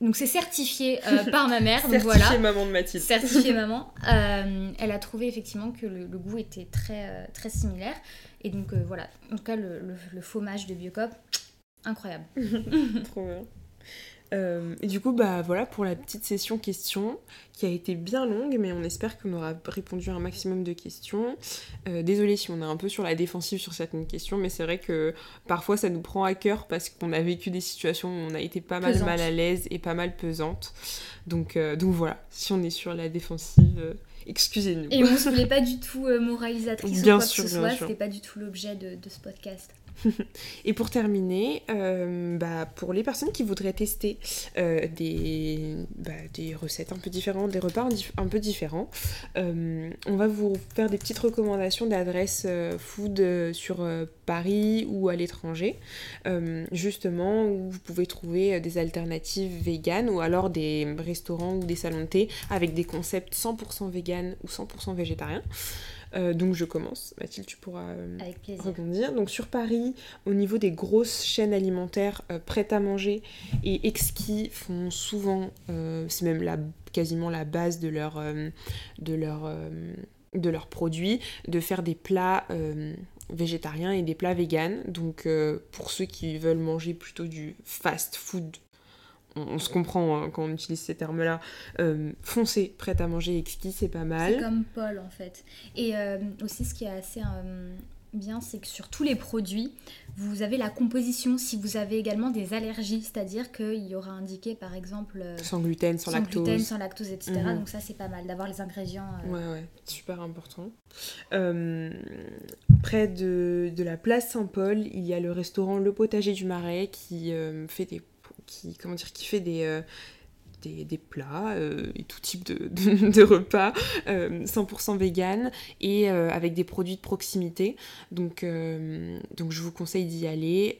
Donc c'est certifié euh, par ma mère. donc certifié maman de Mathilde. Certifié maman. elle a trouvé effectivement que le, goût était très, très similaire. Et donc voilà, en tout cas, le, le, le fromage de Biocop, Incroyable. Trop bien. Euh, et du coup, bah voilà pour la petite session questions qui a été bien longue, mais on espère qu'on aura répondu à un maximum de questions. Euh, désolée si on est un peu sur la défensive sur certaines questions, mais c'est vrai que parfois ça nous prend à cœur parce qu'on a vécu des situations où on a été pas mal mal à l'aise et pas mal pesante. Donc, euh, donc voilà, si on est sur la défensive. Excusez-nous. Et on ne voulait pas du tout moralisatrice bien ou quoi sûr, que ce soit, c'était pas du tout l'objet de, de ce podcast. Et pour terminer, euh, bah, pour les personnes qui voudraient tester euh, des, bah, des recettes un peu différentes, des repas un, peu différents, euh, on va vous faire des petites recommandations d'adresses food sur Paris ou à l'étranger, justement où vous pouvez trouver des alternatives véganes ou alors des restaurants ou des salons de thé avec des concepts 100% vegan ou 100% végétariens. Euh, donc je commence. Mathilde, tu pourras euh, rebondir. Donc sur Paris, au niveau des grosses chaînes alimentaires euh, prêtes à manger et exquis font souvent, c'est même la, quasiment la base de leur, de leur, de leurs produits, de faire des plats végétariens et des plats véganes. Donc pour ceux qui veulent manger plutôt du fast food on, se comprend hein, quand on utilise ces termes-là. Euh, foncé, prêt à manger, exquis, c'est pas mal. C'est comme Paul en fait. Et euh, aussi ce qui est assez euh, bien, c'est que sur tous les produits, vous avez la composition si vous avez également des allergies, c'est-à-dire qu'il y aura indiqué par exemple... sans gluten, sans, lactose. Sans gluten, sans lactose, etc. Mhm. Donc ça c'est pas mal d'avoir les ingrédients. Ouais, ouais, super important. près de, la place Saint-Paul, il y a le restaurant Le Potager du Marais qui fait des qui comment dire qui fait des des, plats et tout type de, repas 100% vegan et avec des produits de proximité. Donc, donc je vous conseille d'y aller.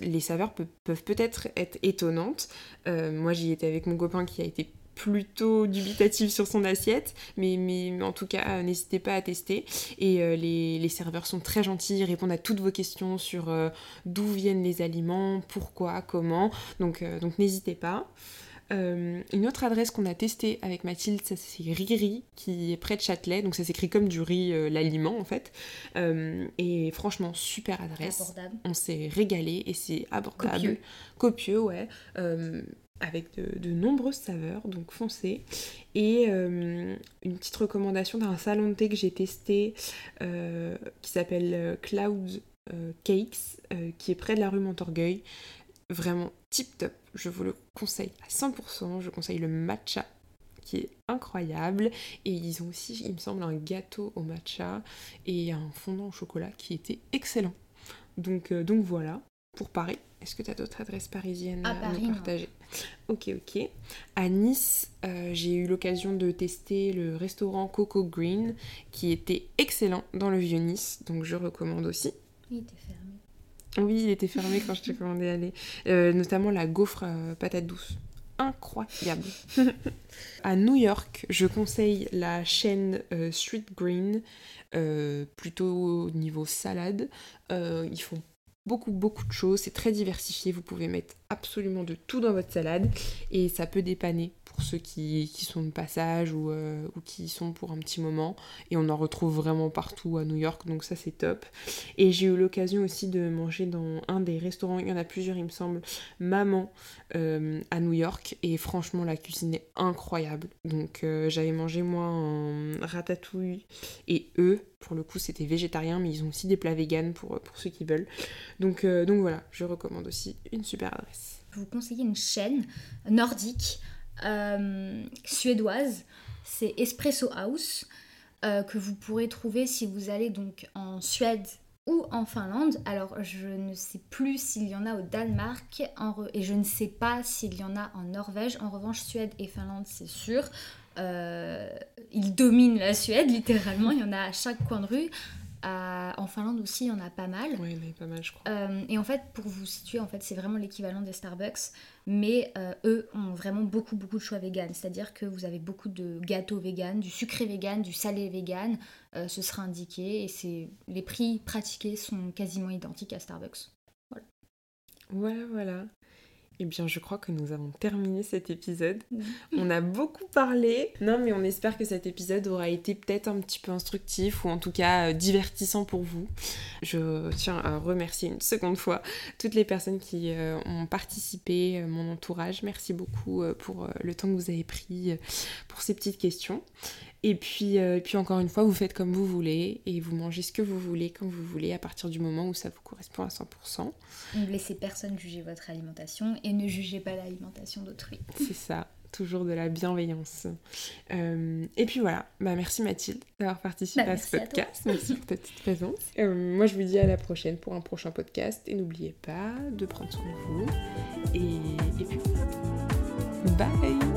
les saveurs peuvent peut-être être étonnantes. moi j'y étais avec mon copain qui a été plutôt dubitatif sur son assiette, mais, mais en tout cas, n'hésitez pas à tester. Et euh, les, serveurs sont très gentils, ils répondent à toutes vos questions sur euh, d'où viennent les aliments, pourquoi, comment. Donc, euh, donc n'hésitez pas. une autre adresse qu'on a testée avec Mathilde, c'est Riri, qui est près de Châtelet. Donc ça s'écrit comme du riz, l'aliment en fait. et franchement, super adresse. Abordable. On s'est régalé et c'est abordable. Copieux. Copieux, ouais avec de, nombreuses saveurs, donc foncez. Et euh, une petite recommandation d'un salon de thé que j'ai testé euh, qui s'appelle euh, Cloud Cakes, qui est près de la rue Montorgueil. Vraiment tip top, je vous le conseille à 100%. Je conseille le matcha qui est incroyable. Et ils ont aussi, il me semble, un gâteau au matcha et un fondant au chocolat qui était excellent. Donc, donc voilà, pour Paris. Est-ce que tu as d'autres adresses parisiennes à, nous partager? Ok, ok. À Nice, euh, j'ai eu l'occasion de tester le restaurant Coco Green, qui était excellent dans le vieux Nice, donc je recommande aussi. Il était fermé. Oui, il était fermé quand je t'ai commandé aller. Euh, notamment la gaufre euh, patate douce. Incroyable. à New York, je conseille la chaîne Street Green, plutôt au niveau salade. ils font beaucoup beaucoup de choses, c'est très diversifié, vous pouvez mettre absolument de tout dans votre salade et ça peut dépanner pour ceux qui, sont de passage euh, ou, qui sont pour un petit moment et on en retrouve vraiment partout à New York donc ça c'est top. Et j'ai eu l'occasion aussi de manger dans un des restaurants, il y en a plusieurs il me semble, Maman euh, à New York et franchement la cuisine est incroyable. Donc euh, j'avais mangé moi un ratatouille et eux pour le coup c'était végétarien mais ils ont aussi des plats véganes pour, ceux qui veulent donc, donc voilà je recommande aussi une super adresse je vous conseiller une chaîne nordique euh, suédoise, c'est Espresso House, euh, que vous pourrez trouver si vous allez donc en Suède ou en Finlande. Alors je ne sais plus s'il y en a au Danemark et je ne sais pas s'il y en a en Norvège. En revanche, Suède et Finlande, c'est sûr. Euh, ils dominent la Suède, littéralement. Il y en a à chaque coin de rue en Finlande aussi, il y en a pas mal. Oui, il y en a pas mal, je crois. Euh, et en fait, pour vous situer, en fait, c'est vraiment l'équivalent des Starbucks, mais euh, eux ont vraiment beaucoup, beaucoup de choix vegan. C'est-à-dire que vous avez beaucoup de gâteaux vegan, du sucré vegan, du salé vegan. Euh, ce sera indiqué et c'est les prix pratiqués sont quasiment identiques à Starbucks. Voilà. Voilà, voilà. Eh bien, je crois que nous avons terminé cet épisode. On a beaucoup parlé. Non, mais on espère que cet épisode aura été peut-être un petit peu instructif ou en tout cas euh, divertissant pour vous. Je tiens à remercier une seconde fois toutes les personnes qui euh, ont participé, euh, mon entourage. Merci beaucoup pour le temps que vous avez pris pour ces petites questions. Et puis, euh, et puis encore une fois, vous faites comme vous voulez et vous mangez ce que vous voulez quand vous voulez à partir du moment où ça vous correspond à 100%. Ne laissez personne juger votre alimentation et ne jugez pas l'alimentation d'autrui. C'est ça, toujours de la bienveillance. Euh, et puis voilà, bah, merci Mathilde d'avoir participé bah, à ce podcast. merci pour ta petite présence. Euh, moi je vous dis à la prochaine pour un prochain podcast et n'oubliez pas de prendre soin de vous. Et, et puis bye